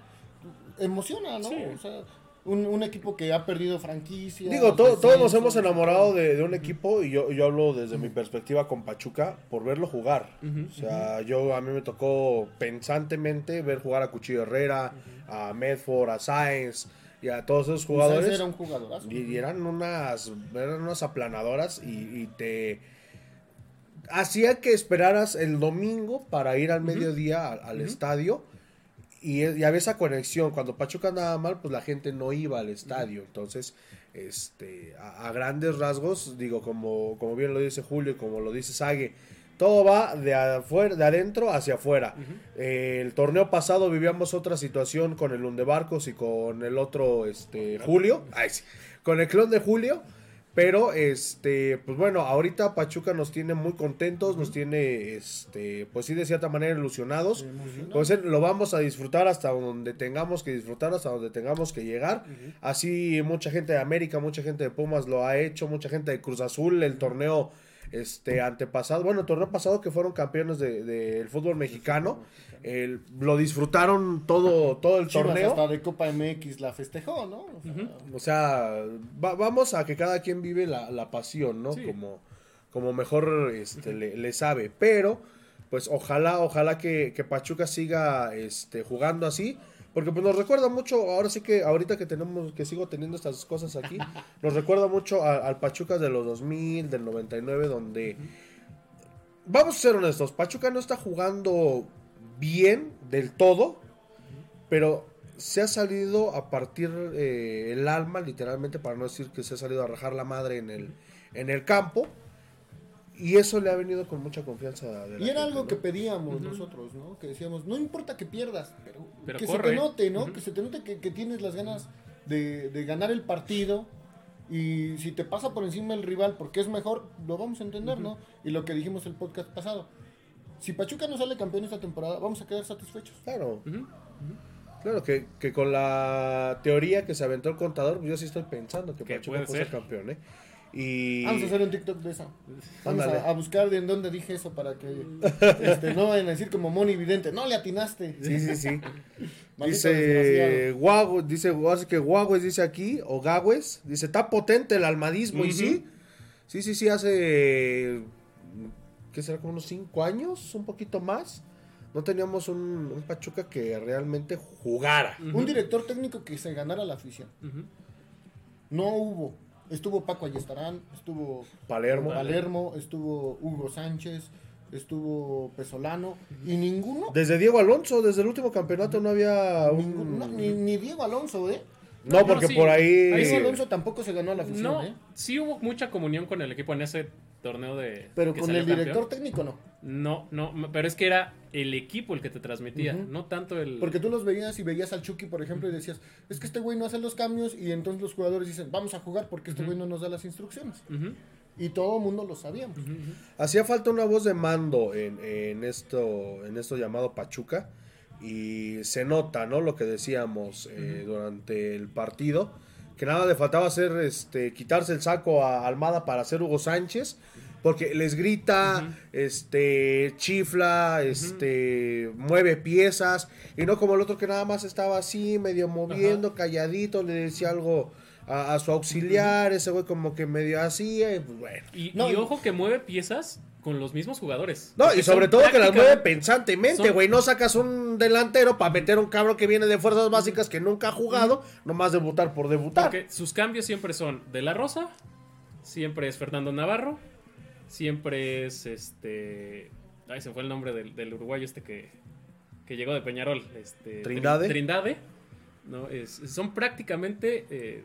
emociona, ¿no? Sí. O sea, un, un equipo que ha perdido franquicia. Digo, to- todos nos hemos enamorado de, de un equipo y yo, yo hablo desde mi perspectiva con Pachuca por verlo jugar. O sea, yo a mí me tocó pensantemente ver jugar a Cuchillo Herrera, a Medford, a Sáenz y a todos esos jugadores. Era un jugadorazo. Y, eran unas, eran unas aplanadoras y, y te hacía que esperaras el domingo para ir al mediodía al, al estadio y, y había esa conexión. Cuando Pachuca andaba mal, pues la gente no iba al estadio. Entonces, este, a, a grandes rasgos, digo, como, como bien lo dice Julio y como lo dice Sague, todo va de afuera, de adentro hacia afuera. Eh, el torneo pasado vivíamos otra situación con el Undebarcos y con el otro, este, Julio. Ay, sí, con el clon de Julio. Pero, este, pues bueno, ahorita Pachuca nos tiene muy contentos, nos tiene, este, pues sí, de cierta manera ilusionados. Pues eh, lo vamos a disfrutar hasta donde tengamos que disfrutar, hasta donde tengamos que llegar. Así mucha gente de América, mucha gente de Pumas lo ha hecho, mucha gente de Cruz Azul, el torneo este antepasado, bueno, el torneo pasado que fueron campeones del de, del fútbol mexicano, el- lo disfrutaron todo, todo el Chivas torneo. hasta de Copa MX la festejó, ¿no? O sea, O sea, va- vamos a que cada quien vive la, la pasión, ¿no? Sí. Como, como mejor este, le, le sabe. Pero, pues ojalá, ojalá que, que Pachuca siga este, jugando así Porque pues nos recuerda mucho, ahora sí que ahorita que tenemos, que sigo teniendo estas cosas aquí, nos recuerda mucho a- al Pachuca de los 2000, del 99, donde, vamos a ser honestos, Pachuca no está jugando bien del todo, pero se ha salido a partir eh, el alma, literalmente, para no decir que se ha salido a rajar la madre en el, en el campo. Y eso le ha venido con mucha confianza. de la Y era gente, algo ¿no? que pedíamos nosotros, ¿no? Que decíamos, no importa que pierdas, pero, Pero que se te note, ¿no? Que se te note que, que tienes las ganas de, de ganar el partido. Y si te pasa por encima el rival porque es mejor, lo vamos a entender, ¿no? Y lo que dijimos el podcast pasado. Si Pachuca no sale campeón esta temporada, vamos a quedar satisfechos. Claro, claro, que, que con la teoría que se aventó el contador, pues yo sí estoy pensando que Pachuca puede ser. campeón, ¿eh? Y... Vamos a hacer un TikTok de eso. Vamos a, a buscar de en dónde dije eso para que este, no vayan a decir como Moni Vidente. No le atinaste. Sí, sí, sí. Dice. Guago, dice, así que Guagües dice aquí, o Gagües, dice, está potente el almadismo, y sí, sí, sí, sí, hace, ¿qué será? Como unos cinco años, un poquito más, no teníamos un, un Pachuca que realmente jugara. Un director técnico que se ganara la afición. No hubo. Estuvo Paco Ayestarán, estuvo Palermo. Palermo, estuvo Hugo Sánchez, estuvo Pesolano y ninguno, Desde Diego Alonso, desde el último campeonato no había ninguno- un... no, ni, ni Diego Alonso, ¿eh? No, No, porque sí. por ahí... Diego Alonso tampoco se ganó la afición, No, ¿eh? sí hubo mucha comunión con el equipo en ese torneo de. Pero con el campeón. director técnico no. No, no, pero es que era el equipo el que te transmitía, no tanto el. Porque tú los veías y veías al Chucky, por ejemplo, y decías, es que este güey no hace los cambios y entonces los jugadores dicen, vamos a jugar porque este güey no nos da las instrucciones. Y todo el mundo lo sabíamos. Hacía falta una voz de mando en, en esto en esto llamado Pachuca y se nota, ¿no? Lo que decíamos eh, durante el partido, que nada le faltaba hacer este quitarse el saco a Almada para hacer Hugo Sánchez, porque les grita, este chifla, este mueve piezas y no como el otro que nada más estaba así medio moviendo, calladito, le decía algo a, a su auxiliar, ese güey como que medio así, eh, pues bueno. Y, No, y y- ojo que mueve piezas con los mismos jugadores. No, y sobre todo que las mueve pensantemente, son- güey. No sacas un delantero para meter un cabrón que viene de fuerzas básicas que nunca ha jugado, nomás debutar por debutar. Porque sus cambios siempre son de la Rosa, siempre es Fernando Navarro, siempre es este. Ay, se fue el nombre del, del uruguayo este que, que llegó de Peñarol. Este, Trindade. Trin- Trindade. ¿no? Es- son prácticamente eh,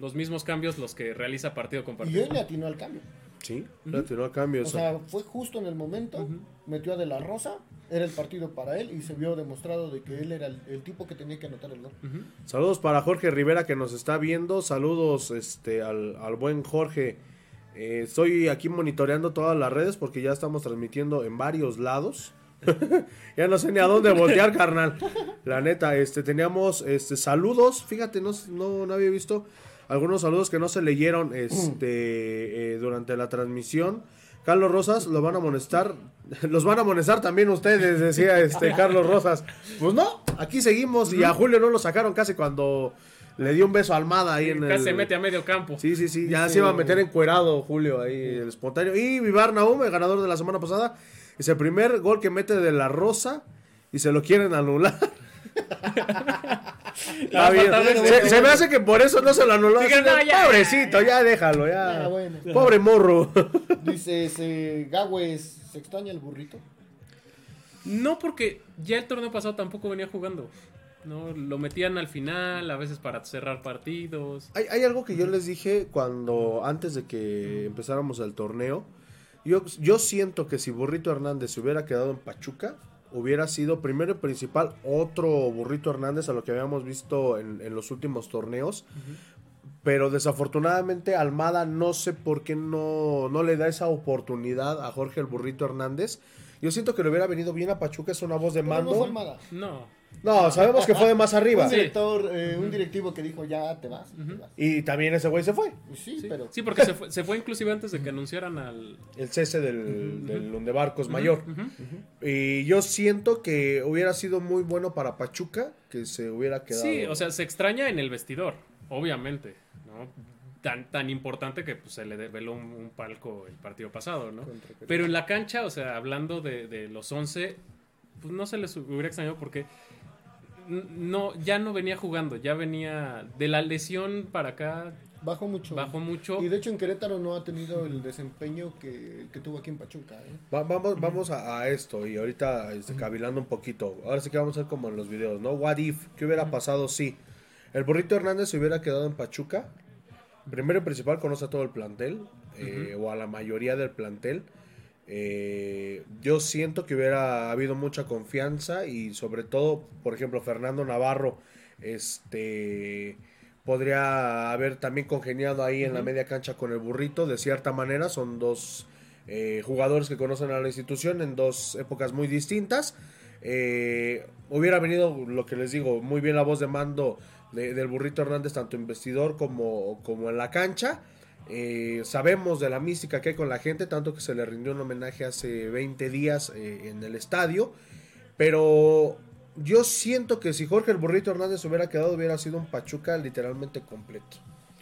los mismos cambios los que realiza partido con Y partido. él le atinó al cambio. Sí, le tiró a cambio O eso. sea, fue justo en el momento, metió a De La Rosa, era el partido para él y se vio demostrado de que él era el, el tipo que tenía que anotar el gol. Saludos para Jorge Rivera que nos está viendo. Saludos este al, al buen Jorge. Eh, estoy aquí monitoreando todas las redes porque ya estamos transmitiendo en varios lados. ya no sé ni a dónde voltear, carnal. La neta, este teníamos este saludos. Fíjate, no, no, no había visto algunos saludos que no se leyeron este eh, durante la transmisión. Carlos Rosas, lo van a amonestar. Los van a amonestar también ustedes, decía este Carlos Rosas. Pues no, aquí seguimos. Y a Julio no lo sacaron casi cuando le dio un beso a Almada ahí en Casi el. se mete a medio campo. Sí, sí, sí. Ya se iba a meter encuerado Julio ahí, el espontáneo. Y Vivar Naum, el ganador de la semana pasada. Es el primer gol que mete de la Rosa y se lo quieren anular. Está bien. Se, se me hace que por eso no se lo anuló. No, ya, Pobrecito, ya déjalo, ya. Bueno. Pobre morro. Dice ese Gagües, ¿se extraña el burrito? No, porque ya el torneo pasado tampoco venía jugando. No, lo metían al final, a veces para cerrar partidos. Hay, hay algo que yo les dije cuando, antes de que empezáramos el torneo. Yo, yo siento que si Burrito Hernández se hubiera quedado en Pachuca, hubiera sido primero y principal otro Burrito Hernández a lo que habíamos visto en, en los últimos torneos. Pero desafortunadamente Almada no sé por qué no, no le da esa oportunidad a Jorge el Burrito Hernández. Yo siento que le hubiera venido bien a Pachuca, es una voz de no mando. Almada. No. No, sabemos que fue de más arriba. Un director, eh, un directivo que dijo, ya te vas. te vas. Y también ese güey se fue. Pues sí, Sí, pero... sí, porque se fue, se fue inclusive antes de que anunciaran al... El cese del, del Lundebarcos mayor. Y yo siento que hubiera sido muy bueno para Pachuca que se hubiera quedado. Sí, o sea, se extraña en el vestidor, obviamente, ¿no? Tan, tan importante que pues, se le develó un, un palco el partido pasado, ¿no? Contra Querétaro. Pero en la cancha, o sea, hablando de, de los 11, pues no se les hubiera extrañado porque no, ya no venía jugando, ya venía de la lesión para acá, Bajó mucho. bajó mucho. Y de hecho en Querétaro no ha tenido el desempeño que, que tuvo aquí en Pachuca. ¿eh? Va- vamos vamos a, a esto y ahorita este, cavilando un poquito. Ahora sí que vamos a hacer como en los videos, ¿no? What if? ¿Qué hubiera pasado si el burrito Hernández se hubiera quedado en Pachuca? Primero y principal conoce a todo el plantel eh, o a la mayoría del plantel. Eh, yo siento que hubiera habido mucha confianza y sobre todo, por ejemplo, Fernando Navarro, este podría haber también congeniado ahí en la media cancha con el burrito, de cierta manera, son dos eh, jugadores que conocen a la institución en dos épocas muy distintas. Eh, hubiera venido, lo que les digo, muy bien la voz de mando de- del burrito Hernández, tanto en vestidor como, como en la cancha. Eh, sabemos de la mística que hay con la gente, tanto que se le rindió un homenaje hace 20 días eh, en el estadio. Pero yo siento que si Jorge el Burrito Hernández hubiera quedado, hubiera sido un Pachuca literalmente completo.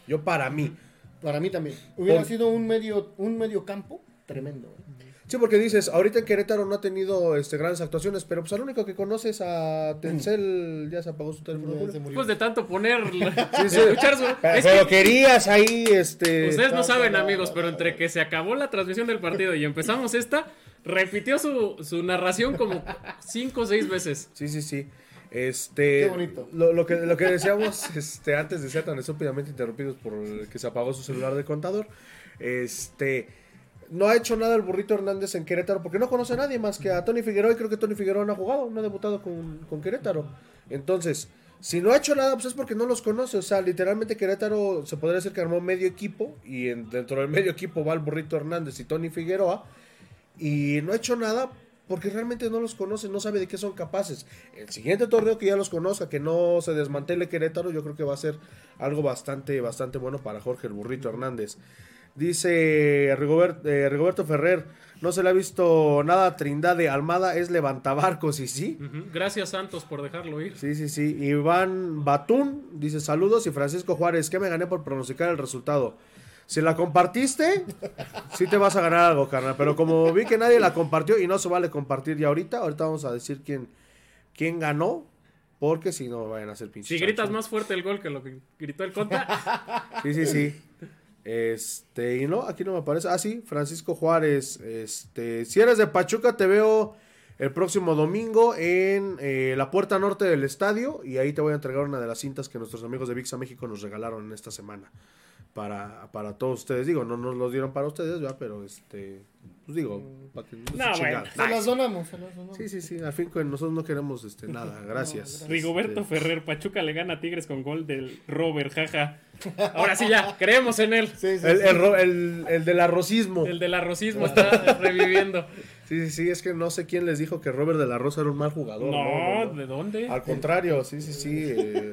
Yo para mí. Para mí también. Hubiera Por- sido un medio, un medio campo tremendo. ¿eh? Sí, porque dices, ahorita en Querétaro no ha tenido este, grandes actuaciones, pero pues al único que conoces a Tencel, ya se apagó su teléfono. Pues de tanto poner, sí. escuchar su... Pero, es pero que querías ahí, este... ustedes no saben, amigos, pero entre que se acabó la transmisión del partido y empezamos esta, repitió su, su narración como cinco o seis veces. Sí, sí, sí. Este, Qué bonito. Lo, lo que, lo que decíamos este, antes de ser tan estúpidamente interrumpidos por el que se apagó su celular de contador, este, no ha hecho nada el burrito Hernández en Querétaro porque no conoce a nadie más que a Tony Figueroa y creo que Tony Figueroa no ha jugado, no ha debutado con, con Querétaro. Entonces, si no ha hecho nada, pues es porque no los conoce. O sea, literalmente Querétaro se podría decir que armó medio equipo y en- dentro del medio equipo va el burrito Hernández y Tony Figueroa y no ha hecho nada porque realmente no los conoce, no sabe de qué son capaces. El siguiente torneo que ya los conozca, que no se desmantele Querétaro, yo creo que va a ser algo bastante, bastante bueno para Jorge el Burrito Hernández. Dice Rigobert- eh, Rigoberto Ferrer, no se le ha visto nada a Trindade, Almada es levantabarcos y sí. Gracias, Santos, por dejarlo ir. Sí, sí, sí. Iván Batún dice saludos y Francisco Juárez, que me gané por pronosticar el resultado. Si la compartiste, sí te vas a ganar algo, carnal. Pero como vi que nadie la compartió y no se vale compartir ya ahorita, ahorita vamos a decir quién, quién ganó, porque si no vayan a ser pinches. Si gritas más fuerte el gol que lo que gritó el conta, Sí, sí, sí. Este, y no, aquí no me aparece. Ah, sí, Francisco Juárez. Este, si eres de Pachuca, te veo el próximo domingo en eh, la puerta norte del estadio. Y ahí te voy a entregar una de las cintas que nuestros amigos de VIXA México nos regalaron en esta semana. Para, para todos ustedes. Digo, no nos los dieron para ustedes, ¿verdad? Pero este, pues digo, para que no se No, bueno. chingaran. Se las donamos, se las donamos. Sí, sí, sí. Al fin, nosotros no queremos este, nada. Gracias. Rigoberto Este, Ferrer, Pachuca le gana a Tigres con gol del Robert, jaja. Ahora sí ya, creemos en él. Sí, sí, El, sí. el, ro- el, el del arrocismo. El del arrocismo está reviviendo. Sí, sí, sí, es que no sé quién les dijo que Robert de la Rosa era un mal jugador. No, ¿de dónde? Al contrario, sí, sí, sí. eh,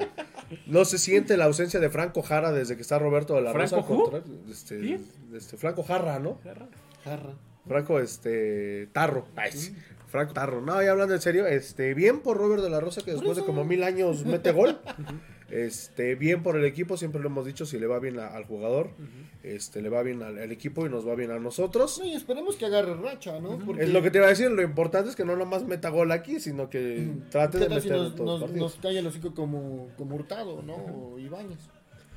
no se siente la ausencia de Franco Jara desde que está Roberto de la Rosa. ¿Franco contrario, Este, ¿Quién? este, Franco Jarra, ¿no? Jarra. Franco, este, Tarro. Ay, sí. Franco Tarro. No, ya hablando en serio, este, bien por Robert de la Rosa que después de como mil años mete gol. Este, bien por el equipo, siempre lo hemos dicho, si le va bien a- al jugador, este, le va bien al, al equipo y nos va bien a nosotros. No, y esperemos que agarre racha, ¿no? Porque Es lo que te iba a decir, lo importante es que no nomás meta gol aquí, sino que trate ¿Qué de si meter en nos, todos los nos, partidos. nos calla el hocico como, como Hurtado, ¿no? O Ibáñez.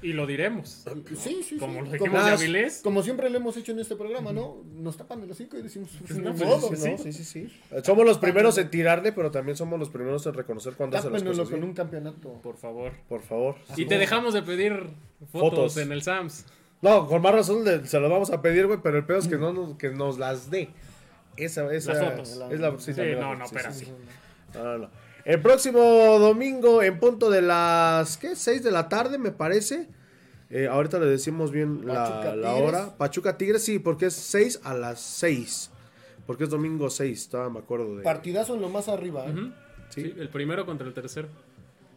Y lo diremos. Sí, sí, Como sí. lo dijimos de Avilés. como siempre lo hemos hecho en este programa, ¿no? Nos tapan el hocico y decimos, pues, No, pues, modo, Sí, ¿no? ¿no? sí, sí, sí. Eh, Somos los primeros en tirarle, pero también somos los primeros en reconocer cuando hace las cosas con un campeonato. Por favor. Por favor. Y te dejamos de pedir fotos, Fotos. en el Sams. No, con más razón le- se lo vamos a pedir, güey, pero el pedo es que no nos, que nos las dé. Esa, esa Las fotos. Es la, sí, Sí, no, no, sí, pero sí, sí. sí. No, no, no. El próximo domingo, en punto de las, ¿qué? 6 de la tarde, me parece. Eh, ahorita le decimos bien la, hora. Pachuca Tigres, sí, porque es 6 a las 6. Porque es domingo 6, todavía me acuerdo de... Partidazo en lo más arriba. ¿eh? Sí. Sí, el primero contra el tercero.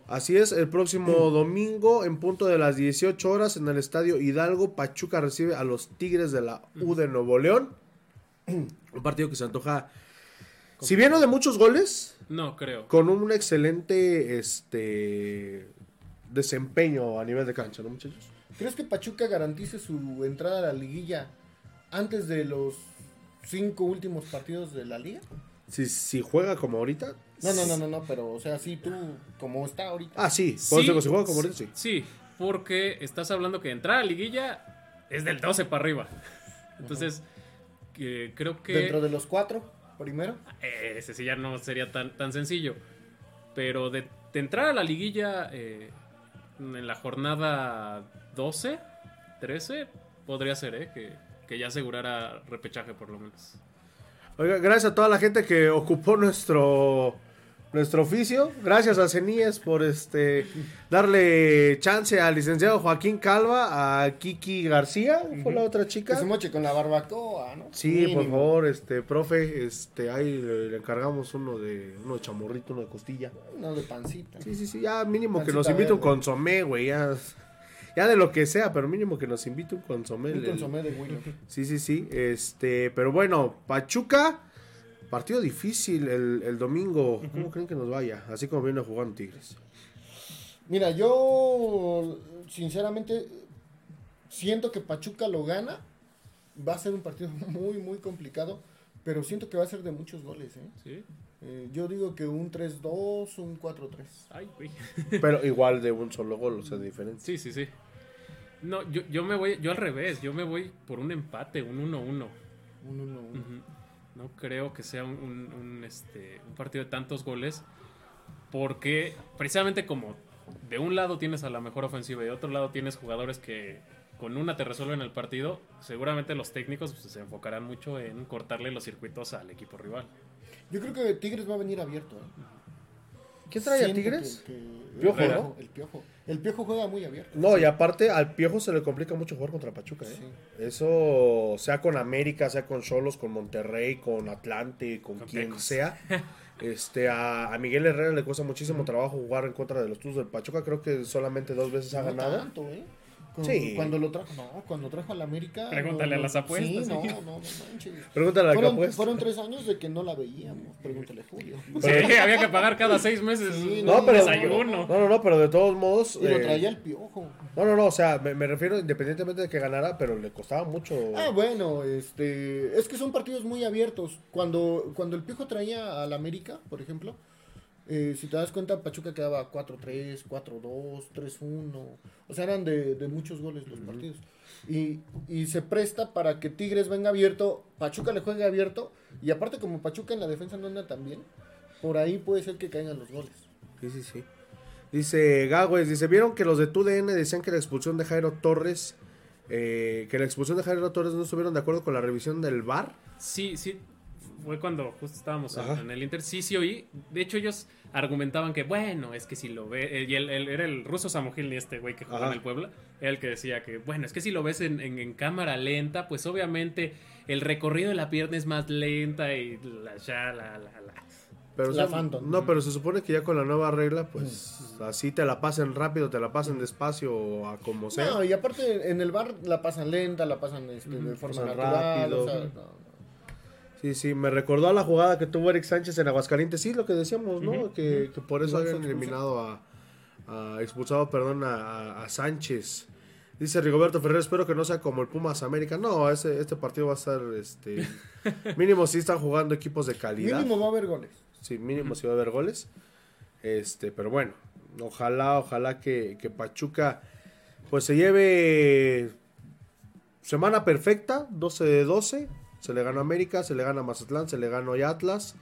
Así es, el próximo domingo, en punto de las 18 horas, en el Estadio Hidalgo, Pachuca recibe a los Tigres de la U de Nuevo León. Un partido que se antoja, si bien no de muchos goles, No, creo. con un excelente este desempeño a nivel de cancha, ¿no, muchachos? ¿Crees que Pachuca garantice su entrada a la liguilla antes de los cinco últimos partidos de la liga? Si, si juega como ahorita, No, no, no, no, no, pero, o sea, sí, tú, como está ahorita. Ah, sí. Por digo, si juega como ahorita, sí. Sí, porque estás hablando que entrar a liguilla es del 12 para arriba. Entonces, creo que... Dentro de los cuatro, primero. Eh, ese sí ya no sería tan, tan sencillo. Pero de, de entrar a la liguilla eh, en la jornada 12, 13, podría ser, ¿eh? Que, que ya asegurara repechaje por lo menos. Oiga, gracias a toda la gente que ocupó nuestro nuestro oficio. Gracias a Ceníes por este darle chance al licenciado Joaquín Calva, a Kiki García, fue la otra Que chica. se moche con la barbacoa, ¿no? Sí, por favor, este profe, este ahí le, le encargamos uno de uno de chamorrito, uno de costilla. No, de pancita. Sí, sí, sí, ya mínimo que nos invite un consomé, güey, ya ya de lo que sea, pero mínimo que nos invite un consomé. Un el- consomé de Willow. Sí, sí, sí. Este, pero bueno, Pachuca, partido difícil el, el domingo. ¿Cómo creen que nos vaya? Así como viene jugando Tigres. Mira, yo sinceramente siento que Pachuca lo gana. Va a ser un partido muy, muy complicado. Pero siento que va a ser de muchos goles. ¿eh? ¿Sí? Eh, yo digo que un 3-2, un 4-3. Ay, güey. Pero igual de un solo gol, o sea, de diferencia. Sí, sí, sí. No, yo, yo me voy, yo al revés, yo me voy por un empate, un 1-1. Un 1-1. Ujú. No creo que sea un, este, un partido de tantos goles, porque precisamente como de un lado tienes a la mejor ofensiva y de otro lado tienes jugadores que con una te resuelven el partido, seguramente los técnicos pues, se enfocarán mucho en cortarle los circuitos al equipo rival. Yo creo que Tigres va a venir abierto. ¿eh? ¿Quién trae a Tigres? que- que- Piojo, el, ¿no? El piojo. El piojo juega muy abierto. No, y aparte al Piojo se le complica mucho jugar contra Pachuca, ¿eh? Sí. Eso, sea con América, sea con Cholos, con Monterrey, con Atlante, con, Con quien sea. Este, a, a Miguel Herrera le cuesta muchísimo trabajo jugar en contra de los Tuzos del Pachuca. Creo que solamente dos veces ha ganado. tanto, ¿eh? Con- Sí. Cuando lo trajo, no, cuando trajo al América. Pregúntale no, a las apuestas, Sí, no, no, no manches. Pregúntale a la Fueron, apuesta. fueron tres años de que no la veíamos. Pregúntale a Julio. Sí, había que pagar cada seis meses Sí, un No, pero, desayuno. no, no, no, pero de todos modos. Y lo eh, traía el piojo. No, no, no, o sea, me, me refiero independientemente de que ganara, pero le costaba mucho. Ah, bueno, este, es que son partidos muy abiertos. Cuando, cuando el Piojo traía al América, por ejemplo, eh, si te das cuenta, Pachuca quedaba 4-3, 4-2, 3-1. O sea, eran de, de muchos goles los partidos. Y, y se presta para que Tigres venga abierto, Pachuca le juegue abierto. Y aparte, como Pachuca en la defensa no anda tan bien, por ahí puede ser que caigan los goles. Sí, sí, sí. Dice Gagüez, dice, ¿vieron que los de TUDN decían que la expulsión de Jairo Torres, eh, que la expulsión de Jairo Torres no estuvieron de acuerdo con la revisión del VAR? Sí, sí. Fue cuando justo estábamos en, Ajá. en el Inter. Sí, sí oí. De hecho, ellos argumentaban que, bueno, es que si lo ve. eh, Y el, el- era el ruso Samogil, este güey que jugaba Ajá. en el Puebla. Era el que decía que, bueno, es que si lo ves en, en- en cámara lenta, pues obviamente el recorrido de la pierna es más lenta y la ya, la, la, la. Pero La se- Phantom. No, pero se supone que ya con la nueva regla, pues así te la pasen rápido, te la pasen despacio o a como sea. No, y aparte en el bar la pasan lenta, la pasan este, de forma pasan natural. rápido. o sea, no, no. Sí, sí, me recordó a la jugada que tuvo Eric Sánchez en Aguascalientes. Sí, lo que decíamos, ¿no? Que, que por eso habían eliminado a, a- expulsado, perdón, a, a- a Sánchez. Dice Rigoberto Ferrer, espero que no sea como el Pumas América. No, ese, este partido va a estar, este, mínimo si están jugando equipos de calidad. Mínimo va a haber goles. Sí, mínimo si va a haber goles. Este, pero bueno, ojalá, ojalá que, que Pachuca pues se lleve semana perfecta, 12 de 12. Se le gana a América, se le gana Mazatlán, se le gana hoy Atlas.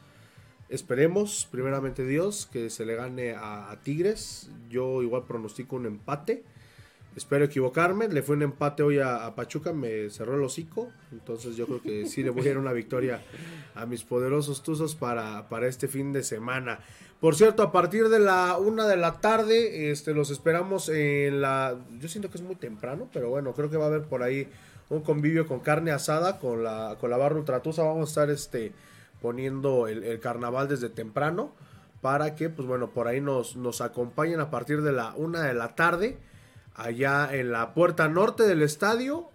Esperemos, primeramente Dios, que se le gane a, Tigres. Yo igual pronostico un empate. Espero equivocarme. Le fue un empate hoy a, Pachuca, me cerró el hocico. Entonces yo creo que sí le voy a dar una victoria a mis poderosos Tuzos para, para este fin de semana. Por cierto, a partir de la una de la tarde, este, los esperamos en la. Yo siento que es muy temprano, pero bueno, creo que va a haber por ahí un convivio con carne asada, con la, con la barra ultratusa. Vamos a estar este, poniendo el, el carnaval desde temprano para que, pues bueno, por ahí nos, nos acompañen a partir de la una de la tarde, allá en la puerta norte del estadio.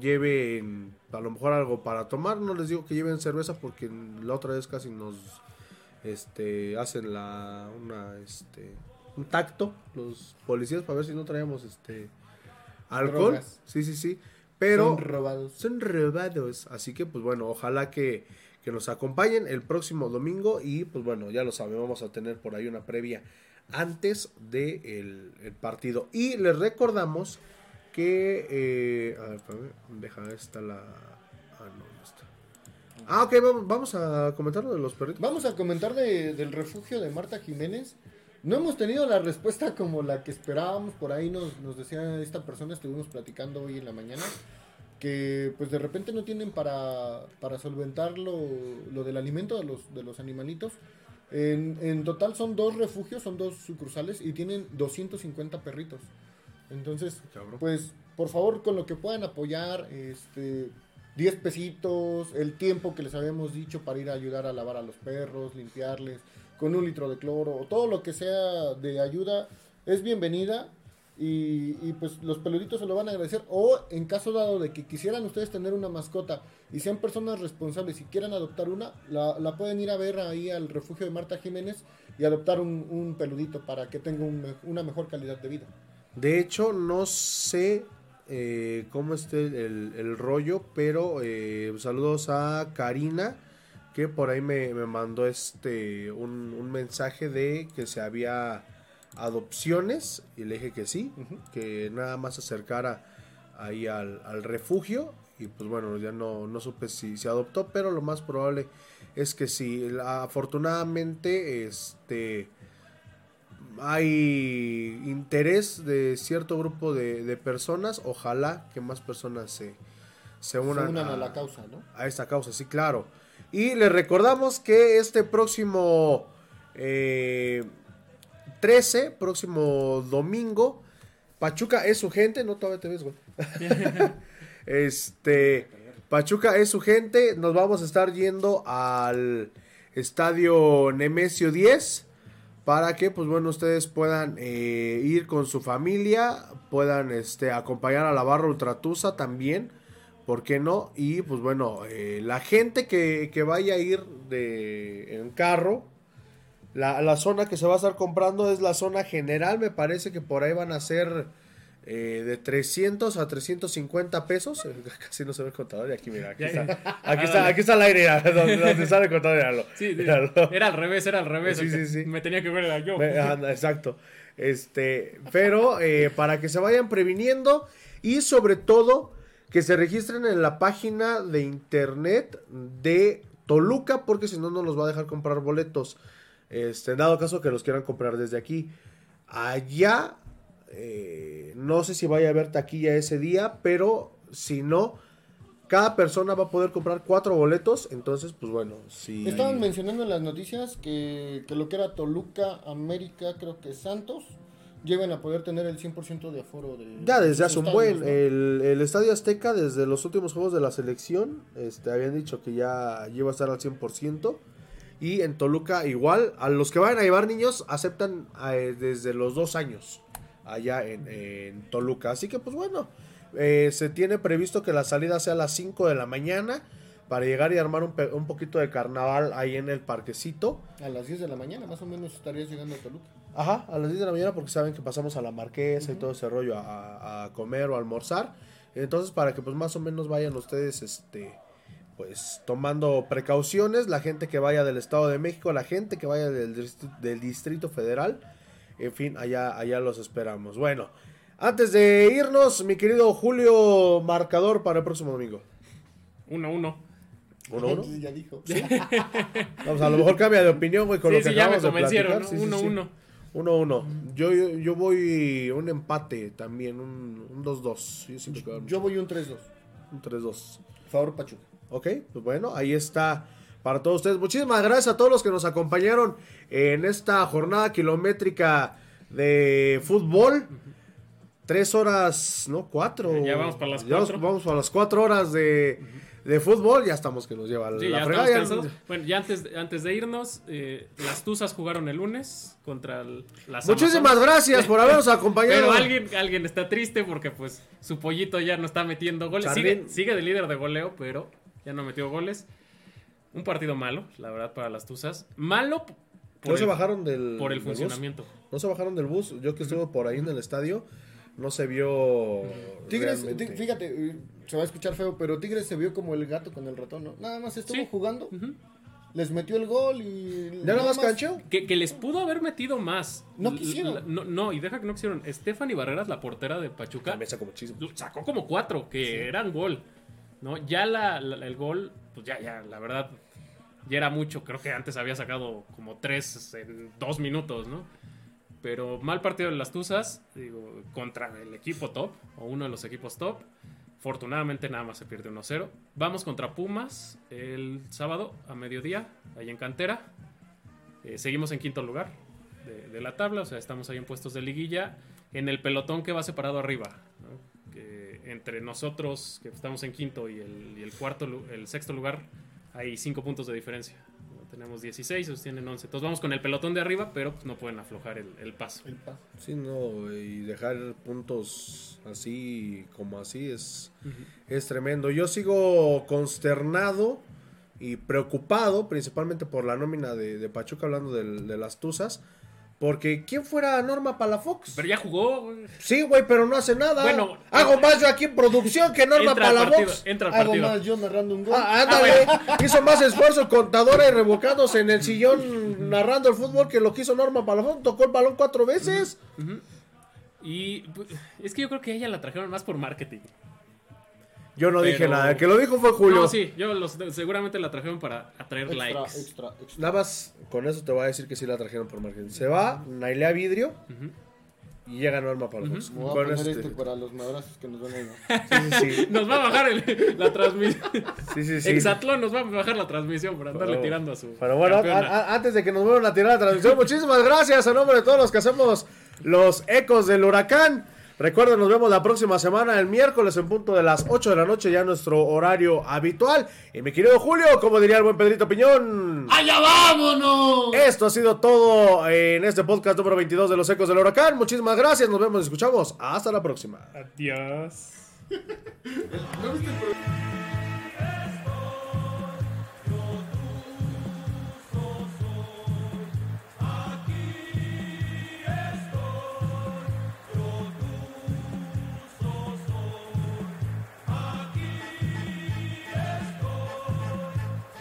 Lleven a lo mejor algo para tomar. No les digo que lleven cerveza porque la otra vez casi nos este hacen la una este un tacto los policías para ver si no traíamos este alcohol. Drogas. Sí, sí, sí. Pero Son robados. son robados. Así que, pues bueno, ojalá que, que nos acompañen el próximo domingo y pues bueno, ya lo saben, vamos a tener por ahí una previa antes del de el partido. Y les recordamos que... Eh, a ver, espérame, deja esta la... Ah, no, no está. Ah, ok, vamos, vamos a comentar lo de los perritos. Vamos a comentar de- del refugio de Marta Jiménez. No hemos tenido la respuesta como la que esperábamos. Por ahí nos, nos decía esta persona, estuvimos platicando hoy en la mañana, que pues de repente no tienen para, para solventar lo, lo del alimento de los, de los animalitos. En, en total son dos refugios, son dos sucursales y tienen 250 perritos. Entonces, pues por favor con lo que puedan apoyar, este 10 pesitos, el tiempo que les habíamos dicho para ir a ayudar a lavar a los perros, limpiarles, con un litro de cloro, o todo lo que sea de ayuda es bienvenida. Y, y, pues los peluditos se lo van a agradecer. O en caso dado de que quisieran ustedes tener una mascota y sean personas responsables y quieran adoptar una, la, la pueden ir a ver ahí al refugio de Marta Jiménez y adoptar un, un peludito para que tenga un una mejor calidad de vida. De hecho, no sé eh, cómo esté el, el rollo, pero eh, saludos a Karina, que por ahí me, me mandó este un, un mensaje de que se había adopciones, y le dije que sí, que nada más se acercara ahí al, al refugio, y pues bueno, ya no, no supe si se adoptó, pero lo más probable es que sí. Afortunadamente, este hay interés de cierto grupo de, de personas. Ojalá que más personas se, se unan, Se unan a la causa, ¿no? a esta causa, sí, claro. Y les recordamos que este próximo eh, 13, próximo domingo, Pachuca es su gente, no todavía te ves, güey. este, Pachuca es su gente, nos vamos a estar yendo al estadio Nemesio 10 para que, pues bueno, ustedes puedan eh, ir con su familia, puedan este, acompañar a la barra Ultratusa también. ¿Por qué no? Y pues bueno, eh, la gente que, que vaya a ir de, en carro, la, la zona que se va a estar comprando es la zona general. Me parece que por ahí van a ser eh, de 300 a 350 pesos. Casi no se ve el contador. Y aquí, mira, aquí está, aquí está, aquí está el aire, donde, donde sale el contador. míralo, Sí, míralo. era al revés, era al revés. Sí, sí, sí. Me tenía que ver yo. Anda, exacto. Este, pero eh, para que se vayan previniendo y sobre todo que se registren en la página de internet de Toluca, porque si no, no nos va a dejar comprar boletos. Este, dado caso que los quieran comprar desde aquí. Allá, eh, no sé si vaya a haber taquilla ese día, pero si no, cada persona va a poder comprar cuatro boletos. Entonces, pues bueno, si. Estaban mencionando en las noticias que, que lo que era Toluca, América, creo que Santos, llegan a poder tener el 100% de aforo de... Ya de desde hace un buen, ¿no? el, el Estadio Azteca, desde los últimos juegos de la selección, este, habían dicho que ya iba a estar al 100%. Y en Toluca igual, a los que vayan a llevar niños, aceptan eh, desde los dos años allá en, en Toluca. Así que pues bueno, eh, se tiene previsto que la salida sea a las 5 de la mañana para llegar y armar un, un poquito de carnaval ahí en el parquecito. A las 10 de la mañana más o menos estarías llegando a Toluca. Ajá, a las 10 de la mañana porque saben que pasamos a la marquesa y todo ese rollo a, a comer o a almorzar. Entonces, para que pues más o menos vayan ustedes, este, pues tomando precauciones, la gente que vaya del Estado de México, la gente que vaya del, distri- del Distrito Federal, en fin, allá, allá los esperamos. Bueno, antes de irnos, mi querido Julio, marcador para el próximo domingo. 1-1. ¿Uno, uno? Sí, ya dijo. Vamos, a lo mejor cambia de opinión, güey, con Sí, lo que sí, ya me acabamos de platicar. Sí, sí, sí. 1-1. 1-1. Yo, yo, yo voy un empate también, un un 2-2. Yo siempre quedo Yo voy un 3-2. un 3-2. Favor Pachuca. Ok, pues bueno, ahí está para todos ustedes. Muchísimas gracias a todos los que nos acompañaron en esta jornada kilométrica de fútbol. Tres horas, no, cuatro. Ya vamos para las Ya vamos- cuatro. Vamos para las cuatro horas de, de fútbol. Ya estamos que nos lleva Sí, la ya estamos. Bueno, ya antes, antes de irnos, eh, las Tuzas jugaron el lunes contra el- las Muchísimas Amazonas. gracias por habernos acompañado. Pero alguien, alguien está triste porque pues su pollito ya no está metiendo goles. Sigue, sigue de líder de goleo, pero ya no metió goles. Un partido malo, la verdad, para las Tuzas. Malo por, no se el, bajaron del por el bus. funcionamiento. No se bajaron del bus. Yo que estuve por ahí en el estadio, no se vio. Tigres, fíjate, eh, se va a escuchar feo, pero Tigres se vio como el gato con el ratón, ¿no? Nada más estuvo Sí. jugando, les metió el gol y... ¿Ya nada más cancheo? Que, que les pudo haber metido más. No quisieron. l- No, no, y deja que no quisieron. Stephanie Barreras, la portera de Pachuca, También sacó muchísimo. sacó como cuatro que eran gol. ¿no? Ya la, la- el gol, pues ya, ya, la verdad, ya era mucho. Creo que antes había sacado como tres en dos minutos, ¿no? Pero mal partido de las Tuzas, digo, contra el equipo top, o uno de los equipos top. Afortunadamente nada más se pierde 1-0. Vamos contra Pumas el sábado a mediodía, ahí en Cantera. Eh, seguimos en quinto lugar de, la tabla, o sea, estamos ahí en puestos de liguilla, en el pelotón que va separado arriba. entre nosotros, que estamos en quinto, y el, y el cuarto, el sexto lugar, hay cinco puntos de diferencia. Tenemos 16, ellos tienen 11. Entonces vamos con el pelotón de arriba, pero pues, no pueden aflojar el, el paso. El paso. Sí, no, y dejar puntos así como así es, es tremendo. Yo sigo consternado y preocupado, principalmente por la nómina de, de Pachuca, hablando del- de, las Tuzas. Porque ¿quién fuera Norma Palafox? Pero ya jugó. güey. Sí, güey, pero no hace nada. Bueno, Hago eh, más yo aquí en producción que Norma Entra al partido. Palafox. Entra al Hago partido. más yo narrando un gol. Ah, ándale, hizo más esfuerzo contadora y revocados en el sillón narrando el fútbol que lo que hizo Norma Palafox. Tocó el balón cuatro veces. Y pues, es que yo creo que a ella la trajeron más por marketing. Yo no dije nada, el que lo dijo fue Julio. No, sí, yo los, seguramente la trajeron para atraer extra, likes. extra, extra. Nada más con eso te voy a decir que sí la trajeron por marketing. Se va Nailea Vidrio y llega Norma Palafox. Me voy a Con poner este- este para los madrazos que nos van a dar. Sí, sí, Nos va a bajar el- la transmisión. sí, sí, sí. Exatlón nos va a bajar la transmisión por andarle Pero- tirando a su. Pero bueno, campeona. a- a- antes de que nos vuelvan a tirar la transmisión, muchísimas gracias a nombre de todos los que hacemos los ecos del huracán. Recuerden, nos vemos la próxima semana, el miércoles en punto de las 8 de la noche, ya nuestro horario habitual. Y mi querido Julio, como diría el buen Pedrito Piñón. ¡Allá vámonos! Esto ha sido todo en este podcast número 22 de los ecos del huracán. Muchísimas gracias, nos vemos y escuchamos. Hasta la próxima. Adiós.